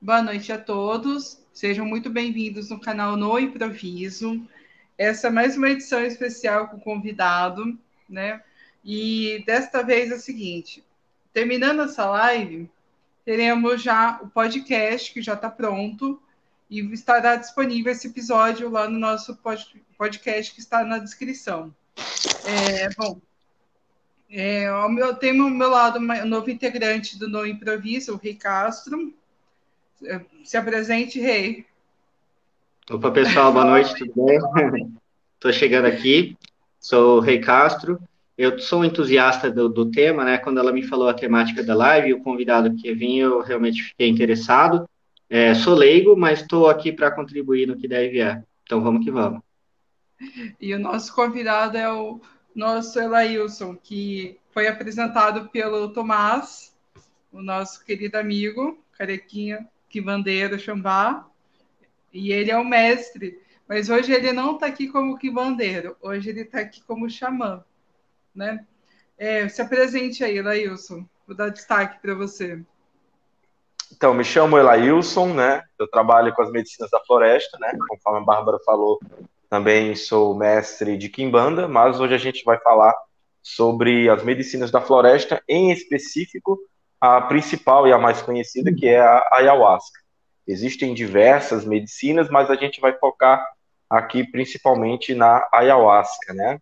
Boa noite a todos. Sejam muito bem-vindos no canal No Improviso. Essa é mais uma edição especial com convidado, né? E desta vez é o seguinte: terminando essa live, teremos já o podcast que já está pronto e estará disponível esse episódio lá no nosso podcast que está na descrição. É, bom, é, tenho ao meu lado um novo integrante do No Improviso, o Rei Castro. Se apresente, Rei. Opa, pessoal, boa noite, tudo bem? Estou chegando aqui, sou o Rei Castro. Eu sou um entusiasta do, do, tema, né? Quando ela me falou a temática da live, o convidado que vinha, eu realmente fiquei interessado. É, sou leigo, mas estou aqui para contribuir no que deve vier. Então vamos que vamos. E o nosso convidado é o nosso Elailson, que foi apresentado pelo Tomás, o nosso querido amigo, carequinha, que bandeira Xambá. E ele é o mestre, mas hoje ele não está aqui como quibandeiro, hoje ele está aqui como xamã, né? É, se apresente aí, Elailson, vou dar destaque para você. Então, me chamo Elailson, né? Eu trabalho com as medicinas da floresta, né? Conforme a Bárbara falou, também sou mestre de Kimbanda, mas hoje a gente vai falar sobre as medicinas da floresta, em específico a principal e a mais conhecida, que é a ayahuasca. Existem diversas medicinas, mas a gente vai focar aqui principalmente na ayahuasca, né?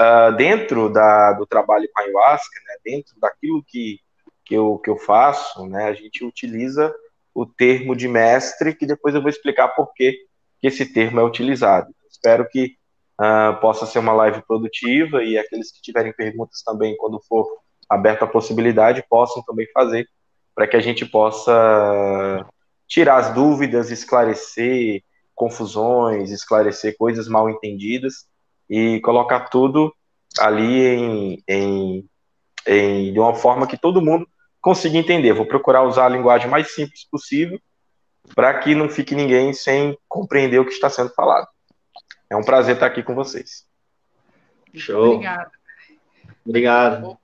Uh, dentro da, do trabalho com ayahuasca, né, dentro daquilo que que eu, que eu faço, né, a gente utiliza o termo de mestre, que depois eu vou explicar por que, esse termo é utilizado. Espero que uh, possa ser uma live produtiva e aqueles que tiverem perguntas também, quando for aberta a possibilidade, possam também fazer, para que a gente possa tirar as dúvidas, esclarecer confusões, esclarecer coisas mal entendidas e colocar tudo ali em, em, em, de uma forma que todo mundo conseguir entender. Vou procurar usar a linguagem mais simples possível para que não fique ninguém sem compreender o que está sendo falado. É um prazer estar aqui com vocês. Show. Obrigada. Obrigado.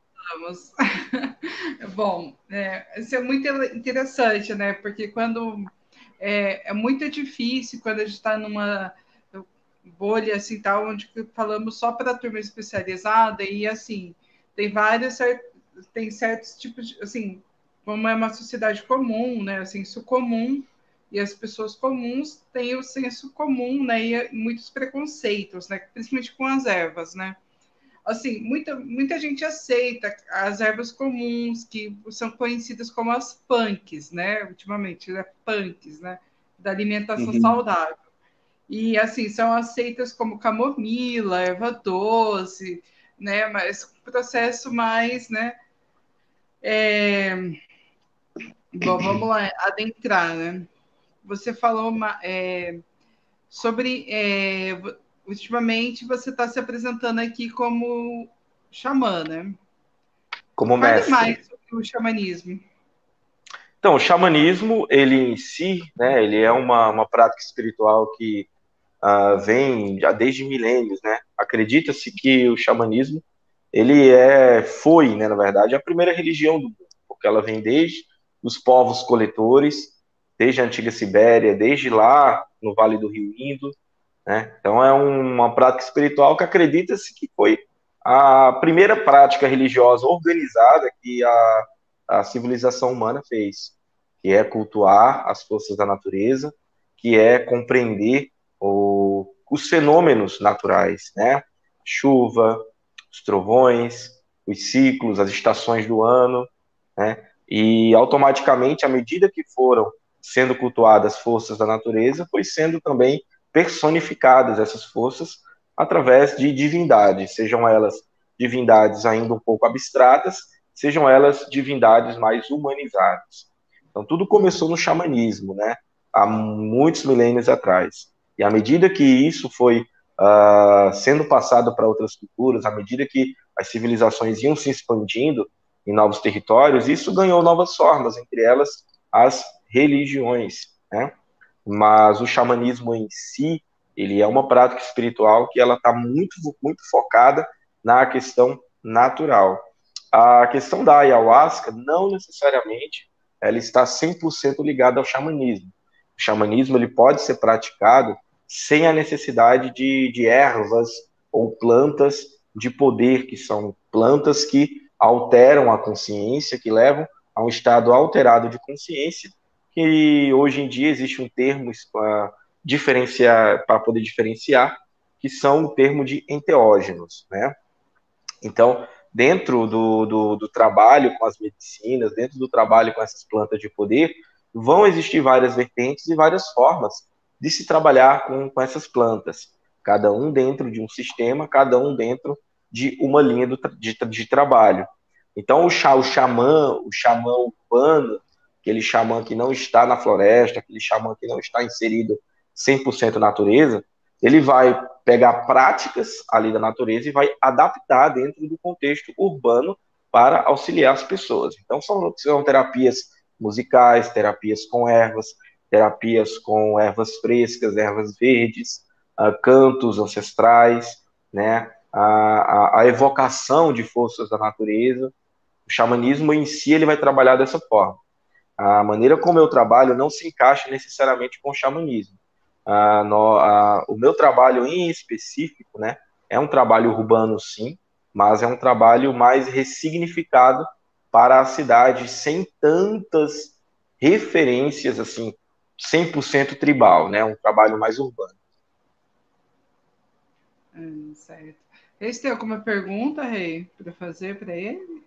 Bom, é, isso é muito interessante, né? Porque quando é, é muito difícil quando a gente está numa bolha assim tal, onde falamos só para a turma especializada e assim tem várias tem certos tipos de, assim, como é uma sociedade comum, né, senso comum, e as pessoas comuns têm o senso comum, né, e muitos preconceitos, né, principalmente com as ervas, né. Assim, muita, muita gente aceita as ervas comuns, que são conhecidas como as punks, né, ultimamente, né, punks, né, da alimentação uhum. saudável. E, assim, são aceitas como camomila, erva doce, né, mas processo mais, né, é... Bom, vamos lá, adentrar, né? Você falou é, sobre. É, ultimamente você está se apresentando aqui como xamã, né? Como Fale mestre. mais sobre o xamanismo. Então, o xamanismo, ele em si, né, ele é uma, uma prática espiritual que uh, vem já desde milênios, né? Acredita-se que o xamanismo ele é, foi, né, na verdade, a primeira religião do mundo, porque ela vem desde os povos coletores, desde a antiga Sibéria, desde lá no Vale do Rio Indo, né? Então é uma prática espiritual que acredita-se que foi a primeira prática religiosa organizada que a, a civilização humana fez, que é cultuar as forças da natureza, que é compreender o, os fenômenos naturais, né? Chuva, os trovões, os ciclos, as estações do ano, né? E automaticamente, à medida que foram sendo cultuadas forças da natureza, foi sendo também personificadas essas forças através de divindades, sejam elas divindades ainda um pouco abstratas, sejam elas divindades mais humanizadas. Então tudo começou no xamanismo, né? Há muitos milênios atrás. E à medida que isso foi uh, sendo passado para outras culturas, à medida que as civilizações iam se expandindo em novos territórios, isso ganhou novas formas, entre elas as religiões, né? Mas o xamanismo em si, ele é uma prática espiritual que ela está muito, muito focada na questão natural. A questão da ayahuasca não necessariamente ela está 100% ligada ao xamanismo. O xamanismo ele pode ser praticado sem a necessidade de, de ervas ou plantas de poder, que são plantas que alteram a consciência, que levam a um estado alterado de consciência, que hoje em dia existe um termo para diferenciar, para poder diferenciar, que são o termo de enteógenos, né? Então, dentro do, do, do, trabalho com as medicinas, dentro do trabalho com essas plantas de poder, vão existir várias vertentes e várias formas de se trabalhar com, com essas plantas, cada um dentro de um sistema, cada um dentro de uma linha do, de, de trabalho. Então, o, chá, o xamã, o xamã urbano, aquele xamã que não está na floresta, aquele xamã que não está inserido 100% na natureza, ele vai pegar práticas ali da natureza e vai adaptar dentro do contexto urbano para auxiliar as pessoas. Então, são, são terapias musicais, terapias com ervas, terapias com ervas frescas, ervas verdes, uh, cantos ancestrais, né, a, a, a, evocação de forças da natureza. O xamanismo em si ele vai trabalhar dessa forma. A maneira como eu trabalho não se encaixa necessariamente com o xamanismo. No, o meu trabalho em específico, né, é um trabalho urbano, sim, mas é um trabalho mais ressignificado para a cidade, sem tantas referências, assim, 100% tribal, né, um trabalho mais urbano. Hum, certo. Esse tem alguma pergunta, Rei, para fazer para ele?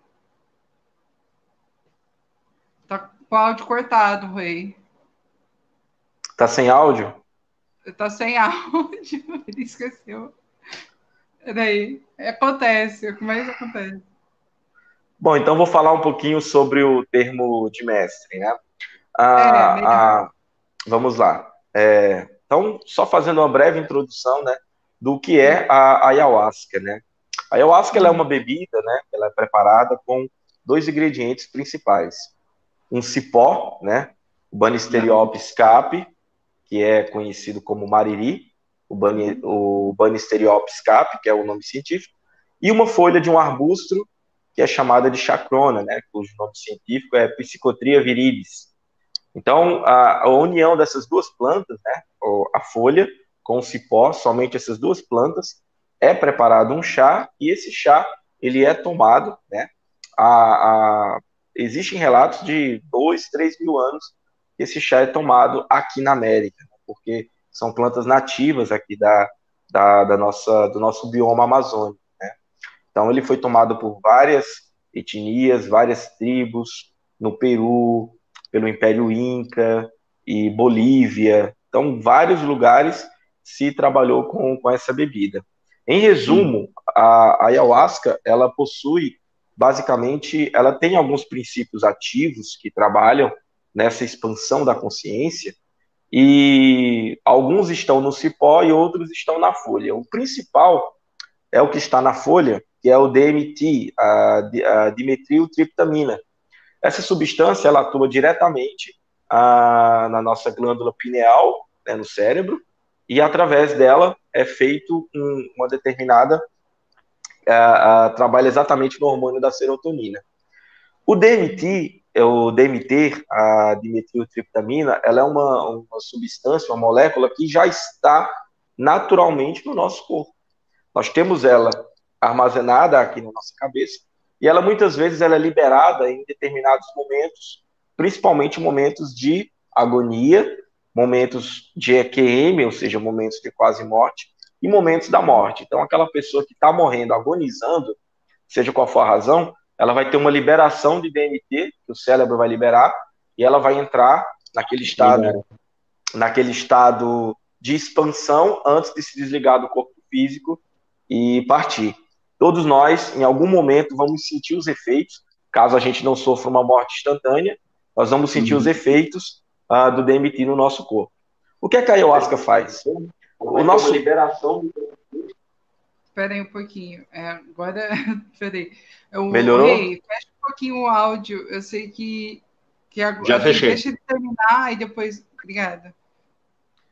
Tá com o áudio cortado, Rei. Tá sem áudio? tá sem áudio, ele esqueceu. Daí, acontece, como é que acontece? Bom, então vou falar um pouquinho sobre o termo de mestre, né? Ah, é, ah, vamos lá. É, então, só fazendo uma breve introdução, né, do que é a, ayahuasca, né? A ayahuasca é uma bebida, né? Ela é preparada com dois ingredientes principais: um cipó, né? O Banisteriopsis capi, que é conhecido como mariri, o, Bani, o que é o nome científico, e uma folha de um arbusto que é chamada de chacrona, né, cujo nome científico é Psychotria viridis. Então, a, a união dessas duas plantas, né, a folha com o cipó, somente essas duas plantas, é preparado um chá, e esse chá, ele é tomado, né, a, a, existem relatos de dois, três mil anos esse chá é tomado aqui na América, né? porque são plantas nativas aqui da, da, da nossa, do nosso bioma amazônico. Né? Então, ele foi tomado por várias etnias, várias tribos, no Peru, pelo Império Inca e Bolívia. Então, vários lugares se trabalhou com, com essa bebida. Em resumo, a, a ayahuasca, ela possui, basicamente, ela tem alguns princípios ativos que trabalham nessa expansão da consciência, e alguns estão no cipó e outros estão na folha. O principal é o que está na folha, que é o DMT, a, a dimetiltriptamina. Essa substância ela atua diretamente a, na nossa glândula pineal, né, no cérebro, e através dela é feito um, uma determinada a, a, trabalha exatamente no hormônio da serotonina. O DMT é o DMT, a dimetiltriptamina, ela é uma, uma substância, uma molécula que já está naturalmente no nosso corpo. Nós temos ela armazenada aqui na nossa cabeça e ela muitas vezes ela é liberada em determinados momentos, principalmente momentos de agonia, momentos de EQM, ou seja, momentos de quase morte, e momentos da morte. Então, aquela pessoa que está morrendo, agonizando, seja qual for a razão, ela vai ter uma liberação de DMT, que o cérebro vai liberar, e ela vai entrar naquele estado, naquele estado de expansão antes de se desligar do corpo físico e partir. Todos nós, em algum momento, vamos sentir os efeitos, caso a gente não sofra uma morte instantânea, nós vamos sentir uhum. os efeitos uh, do DMT no nosso corpo. O que, é que a ayahuasca faz? O nosso liberação Espera aí um pouquinho. É, agora, peraí. Eu, Melhorou? Rei, fecha um pouquinho o áudio. Eu sei que, que agora. Já fechei. Deixa ele terminar e depois. Obrigada.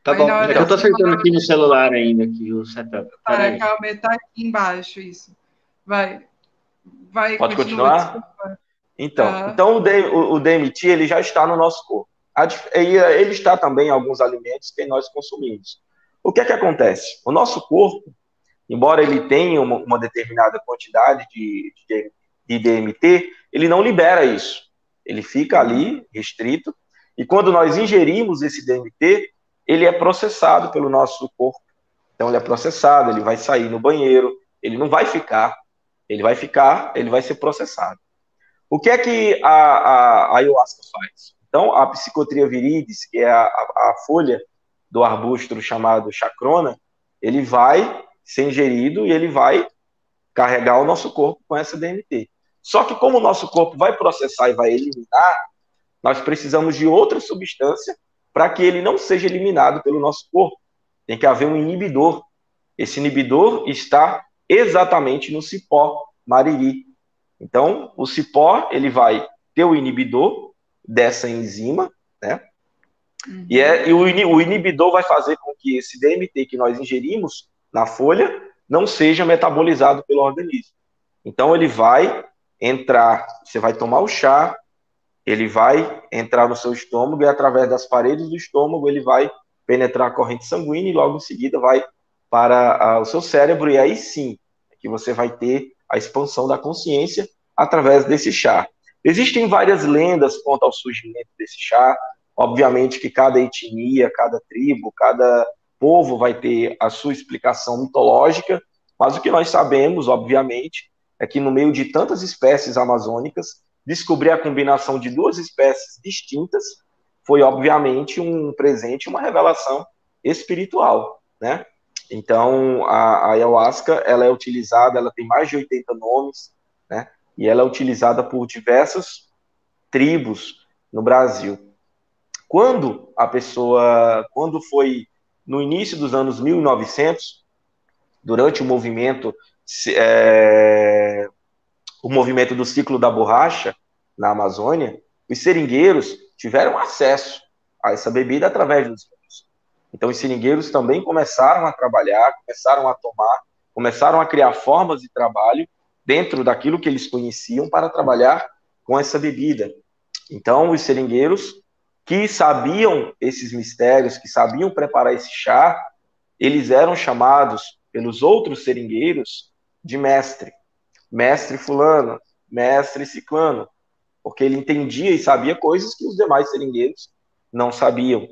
Tá Aí, bom. É que eu tô acertando aqui no celular ainda, aqui, o setup. Tá, calma, tá aqui embaixo isso. Vai. Vai, Pode continuar? Então, uhum. então o, o, DMT ele já está no nosso corpo. Ele está também em alguns alimentos que nós consumimos. O que é que acontece? O nosso corpo, embora ele tenha uma, uma determinada quantidade de, de, de DMT, ele não libera isso. Ele fica ali restrito e quando nós ingerimos esse DMT, ele é processado pelo nosso corpo. Então ele é processado, ele vai sair no banheiro, ele não vai ficar, ele vai ficar, ele vai ser processado. O que é que a, a, a ayahuasca faz? Então, a psicotria viridis, que é a, a, folha do arbusto chamado chacrona, ele vai ser ingerido e ele vai carregar o nosso corpo com essa DMT. Só que como o nosso corpo vai processar e vai eliminar, nós precisamos de outra substância para que ele não seja eliminado pelo nosso corpo. Tem que haver um inibidor. Esse inibidor está exatamente no cipó mariri. Então, o cipó, ele vai ter o inibidor dessa enzima, né? Uhum. E, é, e o, o inibidor vai fazer com que esse DMT que nós ingerimos na folha não seja metabolizado pelo organismo. Então, ele vai entrar, você vai tomar o chá, ele vai entrar no seu estômago e através das paredes do estômago ele vai penetrar a corrente sanguínea e logo em seguida vai para a, o seu cérebro e aí sim é que você vai ter a expansão da consciência através desse chá. Existem várias lendas quanto ao surgimento desse chá. Obviamente que cada etnia, cada tribo, cada povo vai ter a sua explicação mitológica, mas o que nós sabemos, obviamente, é que no meio de tantas espécies amazônicas, descobrir a combinação de duas espécies distintas foi, obviamente, um presente, uma revelação espiritual, né? Então, a, a ayahuasca, ela é utilizada, ela tem mais de 80 nomes, né? E ela é utilizada por diversas tribos no Brasil. Quando a pessoa, quando foi no início dos anos 1900, durante o movimento é, o movimento do ciclo da borracha na Amazônia, os seringueiros tiveram acesso a essa bebida através dos então, os seringueiros também começaram a trabalhar, começaram a tomar, começaram a criar formas de trabalho dentro daquilo que eles conheciam para trabalhar com essa bebida. Então, os seringueiros que sabiam esses mistérios, que sabiam preparar esse chá, eles eram chamados pelos outros seringueiros de mestre. Mestre fulano, mestre ciclano, porque ele entendia e sabia coisas que os demais seringueiros não sabiam.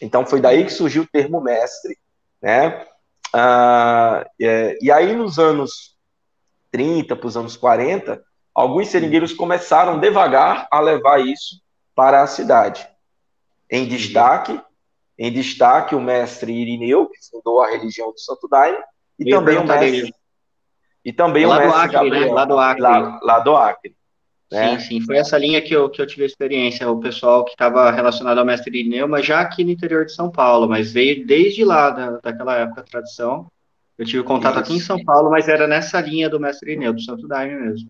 Então foi daí que surgiu o termo mestre, né? Ah, é, e aí nos anos 30 para os anos 40, alguns seringueiros começaram devagar a levar isso para a cidade. Em destaque, em destaque o mestre Irineu, que fundou a religião do Santo Daime, e também o mestre e também lá o mestre do Acre, Gabriel, né? Lá do Acre. Lá, lá do Acre. Né? Sim, sim, foi essa linha que eu, que eu tive experiência, o pessoal que estava relacionado ao mestre Irineu, mas já aqui no interior de São Paulo, mas veio desde lá, da, daquela época, a tradição. Eu tive contato Isso. aqui em São Paulo, mas era nessa linha do mestre Irineu, do Santo Daime mesmo.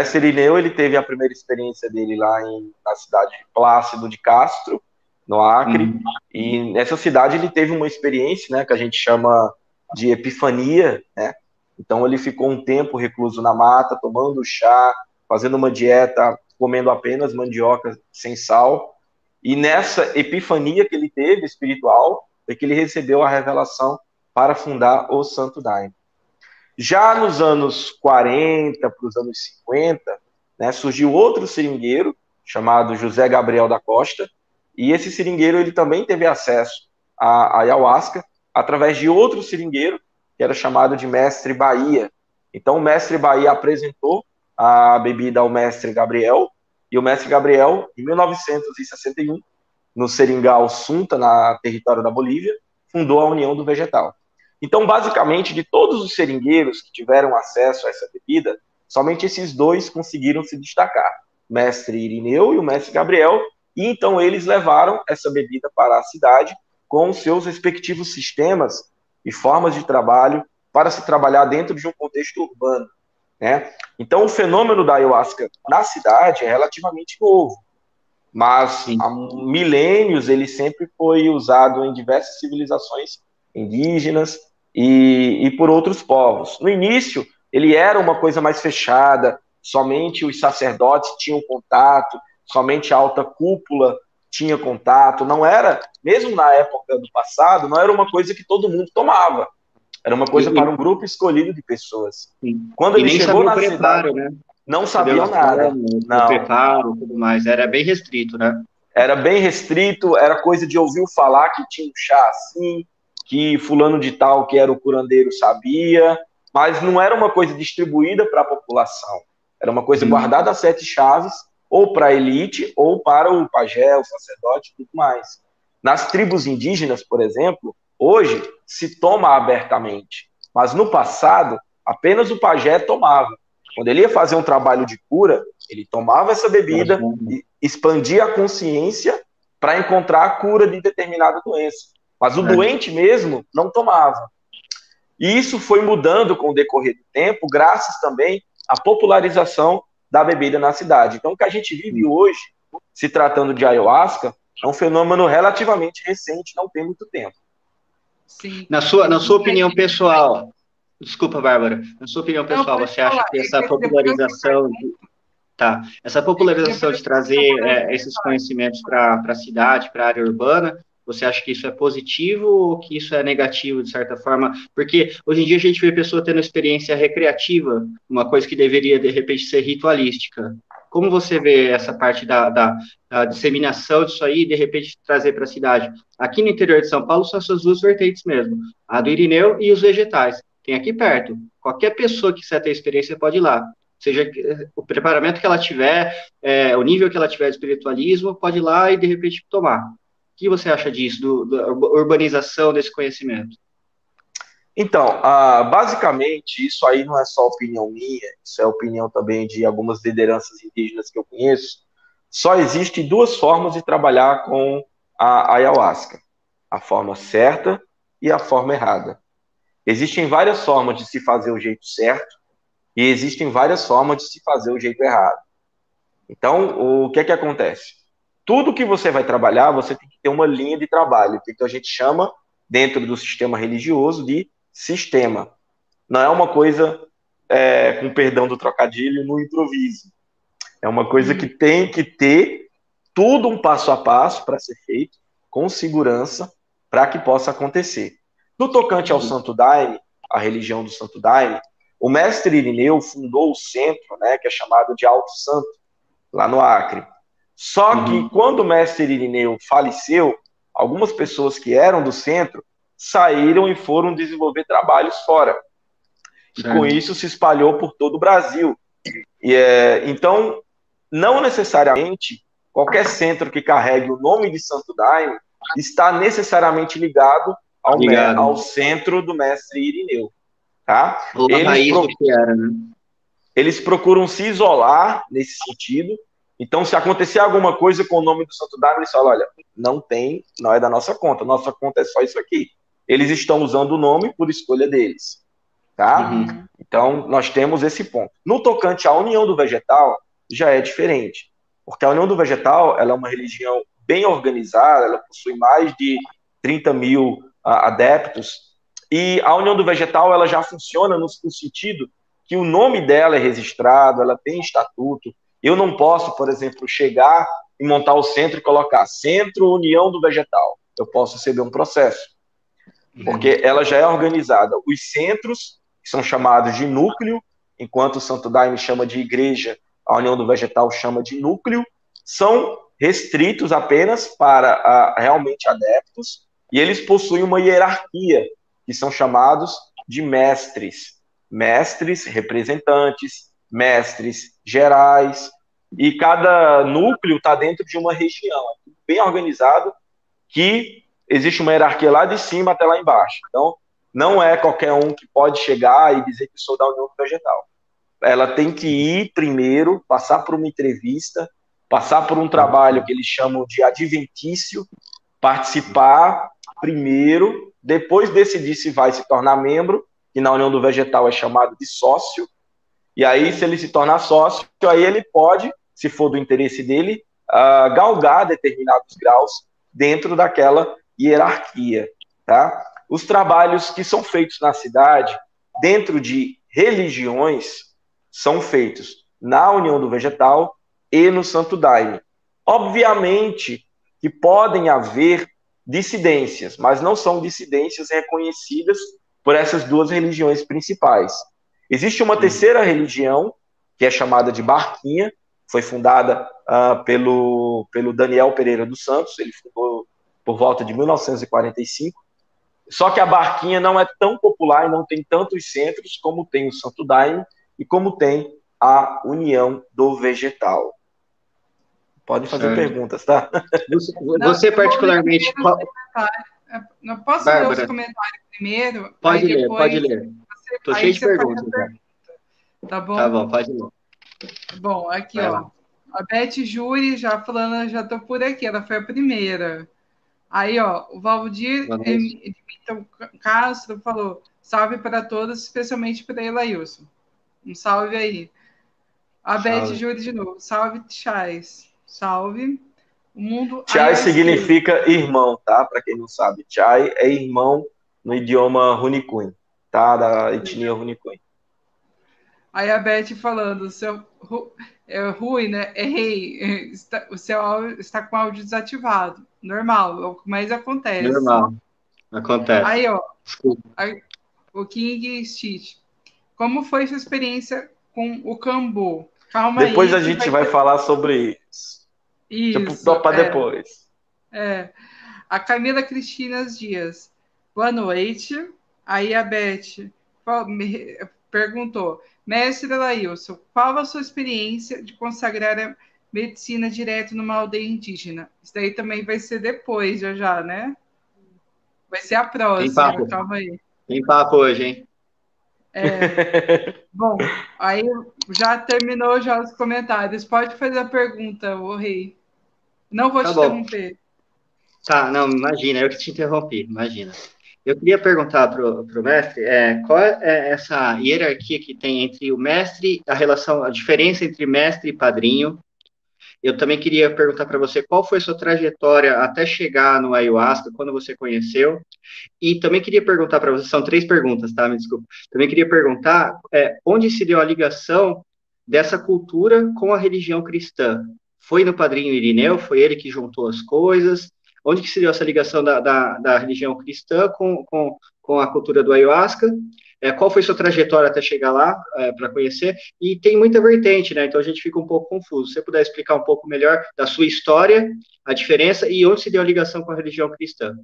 Mestre Irineu, ele teve a primeira experiência dele lá em, na cidade de Plácido de Castro, no Acre, hum. e nessa cidade ele teve uma experiência, né, que a gente chama de epifania, né, então ele ficou um tempo recluso na mata, tomando chá, fazendo uma dieta, comendo apenas mandioca sem sal. E nessa epifania que ele teve espiritual, é que ele recebeu a revelação para fundar o Santo Daime. Já nos anos 40 para os anos 50, né, surgiu outro seringueiro chamado José Gabriel da Costa, e esse seringueiro ele também teve acesso à ayahuasca através de outro seringueiro que era chamado de Mestre Bahia. Então o Mestre Bahia apresentou a bebida ao mestre Gabriel, e o mestre Gabriel, em 1961, no Seringal Sunta, na território da Bolívia, fundou a União do Vegetal. Então, basicamente, de todos os seringueiros que tiveram acesso a essa bebida, somente esses dois conseguiram se destacar, o mestre Irineu e o mestre Gabriel, e então eles levaram essa bebida para a cidade com os seus respectivos sistemas e formas de trabalho para se trabalhar dentro de um contexto urbano. Né? Então, o fenômeno da ayahuasca na cidade é relativamente novo, mas Sim. há milênios ele sempre foi usado em diversas civilizações indígenas e, e por outros povos. No início, ele era uma coisa mais fechada, somente os sacerdotes tinham contato, somente a alta cúpula tinha contato. Não era, mesmo na época do passado, não era uma coisa que todo mundo tomava. Era uma coisa e, para um grupo escolhido de pessoas. Sim. Quando ele chegou na cidade, né? não sabiam nada. não. preparo, tudo mais. Era bem restrito, né? Era bem restrito, era coisa de ouvir falar que tinha um chá assim, que fulano de tal, que era o curandeiro, sabia, mas não era uma coisa distribuída para a população. Era uma coisa hum. guardada a sete chaves, ou para a elite, ou para o pajé, o sacerdote, tudo mais. Nas tribos indígenas, por exemplo, hoje se toma abertamente, mas no passado apenas o pajé tomava. Quando ele ia fazer um trabalho de cura, ele tomava essa bebida e expandia a consciência para encontrar a cura de determinada doença. Mas o é. doente mesmo não tomava. E isso foi mudando com o decorrer do tempo, graças também à popularização da bebida na cidade. Então, o que a gente vive hoje, se tratando de ayahuasca, é um fenômeno relativamente recente, não tem muito tempo. Sim. Na sua, na sua opinião pessoal, desculpa, Bárbara, na sua opinião pessoal, não, você acha que essa popularização de, tá, essa popularização de trazer é, esses conhecimentos para a cidade, para a área urbana, você acha que isso é positivo ou que isso é negativo, de certa forma? Porque hoje em dia a gente vê pessoa tendo experiência recreativa, uma coisa que deveria, de repente, ser ritualística. Como você vê essa parte da, da, da disseminação disso aí e, de repente, trazer para a cidade? Aqui no interior de São Paulo são essas duas vertentes mesmo, a do Irineu e os vegetais. Tem aqui perto. Qualquer pessoa que quiser ter experiência pode ir lá seja o preparamento que ela tiver, é, o nível que ela tiver de espiritualismo, pode ir lá e de repente tomar que você acha disso, do, da urbanização desse conhecimento? Então, uh, basicamente, isso aí não é só opinião minha, isso é opinião também de algumas lideranças indígenas que eu conheço. Só existem duas formas de trabalhar com a ayahuasca: a forma certa e a forma errada. Existem várias formas de se fazer o jeito certo e existem várias formas de se fazer o jeito errado. Então, o que é que acontece? Tudo que você vai trabalhar, você tem que ter uma linha de trabalho, então a gente chama, dentro do sistema religioso, de sistema. Não é uma coisa, é, com perdão do trocadilho, no improviso. É uma coisa que tem que ter tudo um passo a passo para ser feito, com segurança, para que possa acontecer. No tocante ao Santo Daime, a religião do Santo Daime, o mestre Irineu fundou o centro, né, que é chamado de Alto Santo, lá no Acre. Só uhum. que quando o mestre Irineu faleceu, algumas pessoas que eram do centro saíram e foram desenvolver trabalhos fora. E com isso se espalhou por todo o Brasil. E, é, então, não necessariamente qualquer centro que carregue o nome de Santo Daime está necessariamente ligado ao, ligado. ao centro do mestre Irineu. Tá? Eles, pro... era, né? eles procuram se isolar nesse sentido então, se acontecer alguma coisa com o nome do Santo Daime, eles falam: olha, não tem, não é da nossa conta, nossa conta é só isso aqui. Eles estão usando o nome por escolha deles. Tá? Uhum. Então, nós temos esse ponto. No tocante à união do vegetal, já é diferente. Porque a união do vegetal ela é uma religião bem organizada, ela possui mais de 30 mil uh, adeptos. E a união do vegetal ela já funciona no, no sentido que o nome dela é registrado, ela tem estatuto, eu não posso, por exemplo, chegar e montar o centro e colocar Centro União do Vegetal. Eu posso receber um processo, porque ela já é organizada. Os centros, que são chamados de núcleo, enquanto o Santo Daime chama de igreja, a União do Vegetal chama de núcleo, são restritos apenas para a, realmente adeptos, e eles possuem uma hierarquia, que são chamados de mestres. Mestres, representantes, mestres gerais, e cada núcleo está dentro de uma região, bem organizado, que existe uma hierarquia lá de cima até lá embaixo. Então, não é qualquer um que pode chegar e dizer que sou da União Vegetal. Ela tem que ir primeiro, passar por uma entrevista, passar por um trabalho que eles chamam de adventício, participar primeiro, depois decidir se vai se tornar membro, que na União do Vegetal é chamado de sócio, e aí, se ele se tornar sócio, aí ele pode, se for do interesse dele, uh, galgar determinados graus dentro daquela hierarquia. Tá? Os trabalhos que são feitos na cidade, dentro de religiões, são feitos na união do vegetal e no santo daime. Obviamente que podem haver dissidências, mas não são dissidências reconhecidas por essas duas religiões principais. Existe uma terceira religião, que é chamada de Barquinha, foi fundada uh, pelo, pelo Daniel Pereira dos Santos, ele fundou por volta de 1945. Só que a Barquinha não é tão popular e não tem tantos centros como tem o Santo Daime e como tem a União do Vegetal. Pode fazer perguntas, tá? Você, você particularmente. Não posso ler os comentários primeiro? Pode ler, pode ler. Estou cheio de perguntas. Tá bom? Tá bom, pode ler. Bom, aqui, Vai ó. Lá. A Beth Júri já falando, já tô por aqui, ela foi a primeira. Aí, ó, o Valdir então, Castro falou: salve para todos, especialmente para Elailson. Um salve aí. A salve. Beth Júri de novo. Salve, Chais. Salve. O mundo. Chai significa irmão, tá? Para quem não sabe, Chai é irmão no idioma Runicun, tá? Da etnia Runicun. Aí a Beth falando, seu é Rui, né? Errei. Está, o seu áudio está com o áudio desativado. Normal, é mais acontece. Normal. Acontece. Aí, ó. Aí, o King Stitch. Como foi sua experiência com o Cambu? Calma depois aí. Depois a gente vai, vai falar sobre isso. Isso. Tipo, para é, depois. É. A Camila Cristinas Dias. Boa noite. Aí a Beth perguntou: Mestre Lailson, qual a sua experiência de consagrar a medicina direto numa aldeia indígena? Isso daí também vai ser depois, já já, né? Vai ser a próxima, Tem papo. calma aí. Tem papo hoje, hein? É, bom, aí já terminou já os comentários. Pode fazer a pergunta, o rei. Não vou tá te bom. interromper. Tá, não, imagina, eu que te interrompi, imagina. Eu queria perguntar para o mestre é, qual é essa hierarquia que tem entre o mestre, a relação, a diferença entre mestre e padrinho. Eu também queria perguntar para você qual foi sua trajetória até chegar no ayahuasca, quando você conheceu. E também queria perguntar para você, são três perguntas, tá? Me desculpa. Também queria perguntar é, onde se deu a ligação dessa cultura com a religião cristã. Foi no padrinho Irineu? Foi ele que juntou as coisas? Onde que se deu essa ligação da, da, da religião cristã com, com, com a cultura do ayahuasca? É, qual foi sua trajetória até chegar lá é, para conhecer? E tem muita vertente, né? Então a gente fica um pouco confuso. Se você puder explicar um pouco melhor da sua história, a diferença e onde se deu a ligação com a religião cristã?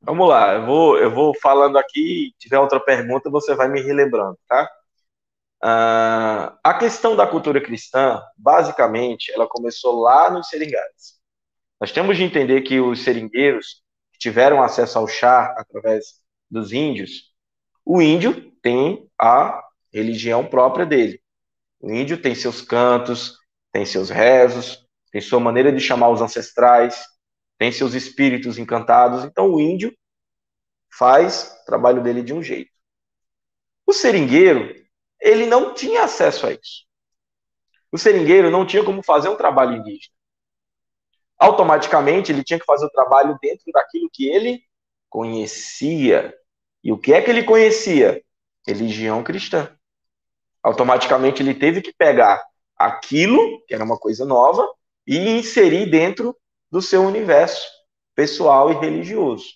Vamos lá, eu vou, eu vou falando aqui. Se tiver outra pergunta, você vai me relembrando, tá? Uh, a questão da cultura cristã, basicamente, ela começou lá nos Seringais. Nós temos de entender que os seringueiros que tiveram acesso ao chá através dos índios, o índio tem a religião própria dele. O índio tem seus cantos, tem seus rezos, tem sua maneira de chamar os ancestrais, tem seus espíritos encantados. Então o índio faz o trabalho dele de um jeito. O seringueiro, ele não tinha acesso a isso. O seringueiro não tinha como fazer um trabalho indígena automaticamente ele tinha que fazer o trabalho dentro daquilo que ele conhecia. E o que é que ele conhecia? Religião cristã. Automaticamente ele teve que pegar aquilo, que era uma coisa nova, e inserir dentro do seu universo pessoal e religioso.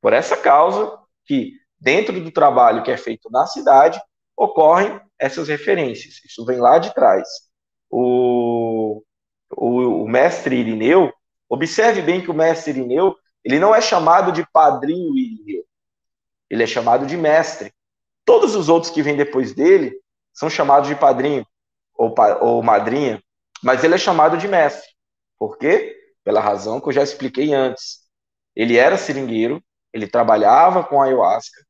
Por essa causa que dentro do trabalho que é feito na cidade ocorrem essas referências. Isso vem lá de trás. O o, o mestre Irineu, observe bem que o mestre Irineu, ele não é chamado de padrinho Irineu, ele é chamado de mestre. Todos os outros que vêm depois dele são chamados de padrinho ou, ou madrinha, mas ele é chamado de mestre. Por quê? Pela razão que eu já expliquei antes. Ele era seringueiro, ele trabalhava com ayahuasca,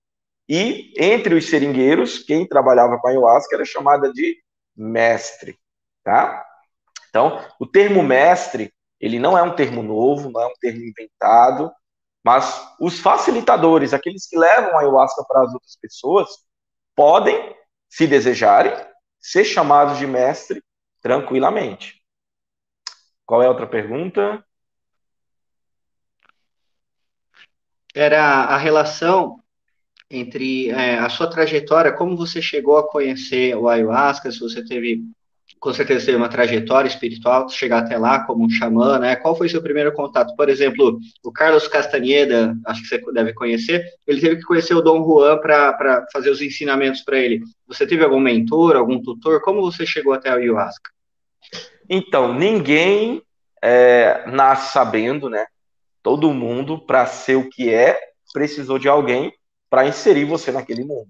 e entre os seringueiros, quem trabalhava com ayahuasca era chamada de mestre, tá? Então, o termo mestre, ele não é um termo novo, não é um termo inventado, mas os facilitadores, aqueles que levam a ayahuasca para as outras pessoas, podem, se desejarem, ser chamados de mestre tranquilamente. Qual é a outra pergunta? Era a relação entre é, a sua trajetória, como você chegou a conhecer o ayahuasca, se você teve com certeza teve uma trajetória espiritual, chegar até lá como um xamã, né? Qual foi seu primeiro contato? Por exemplo, o Carlos Castaneda, acho que você deve conhecer, ele teve que conhecer o Dom Juan para fazer os ensinamentos para ele. Você teve algum mentor, algum tutor? Como você chegou até a ayahuasca? Então, ninguém é, nasce sabendo, né? Todo mundo, para ser o que é, precisou de alguém para inserir você naquele mundo.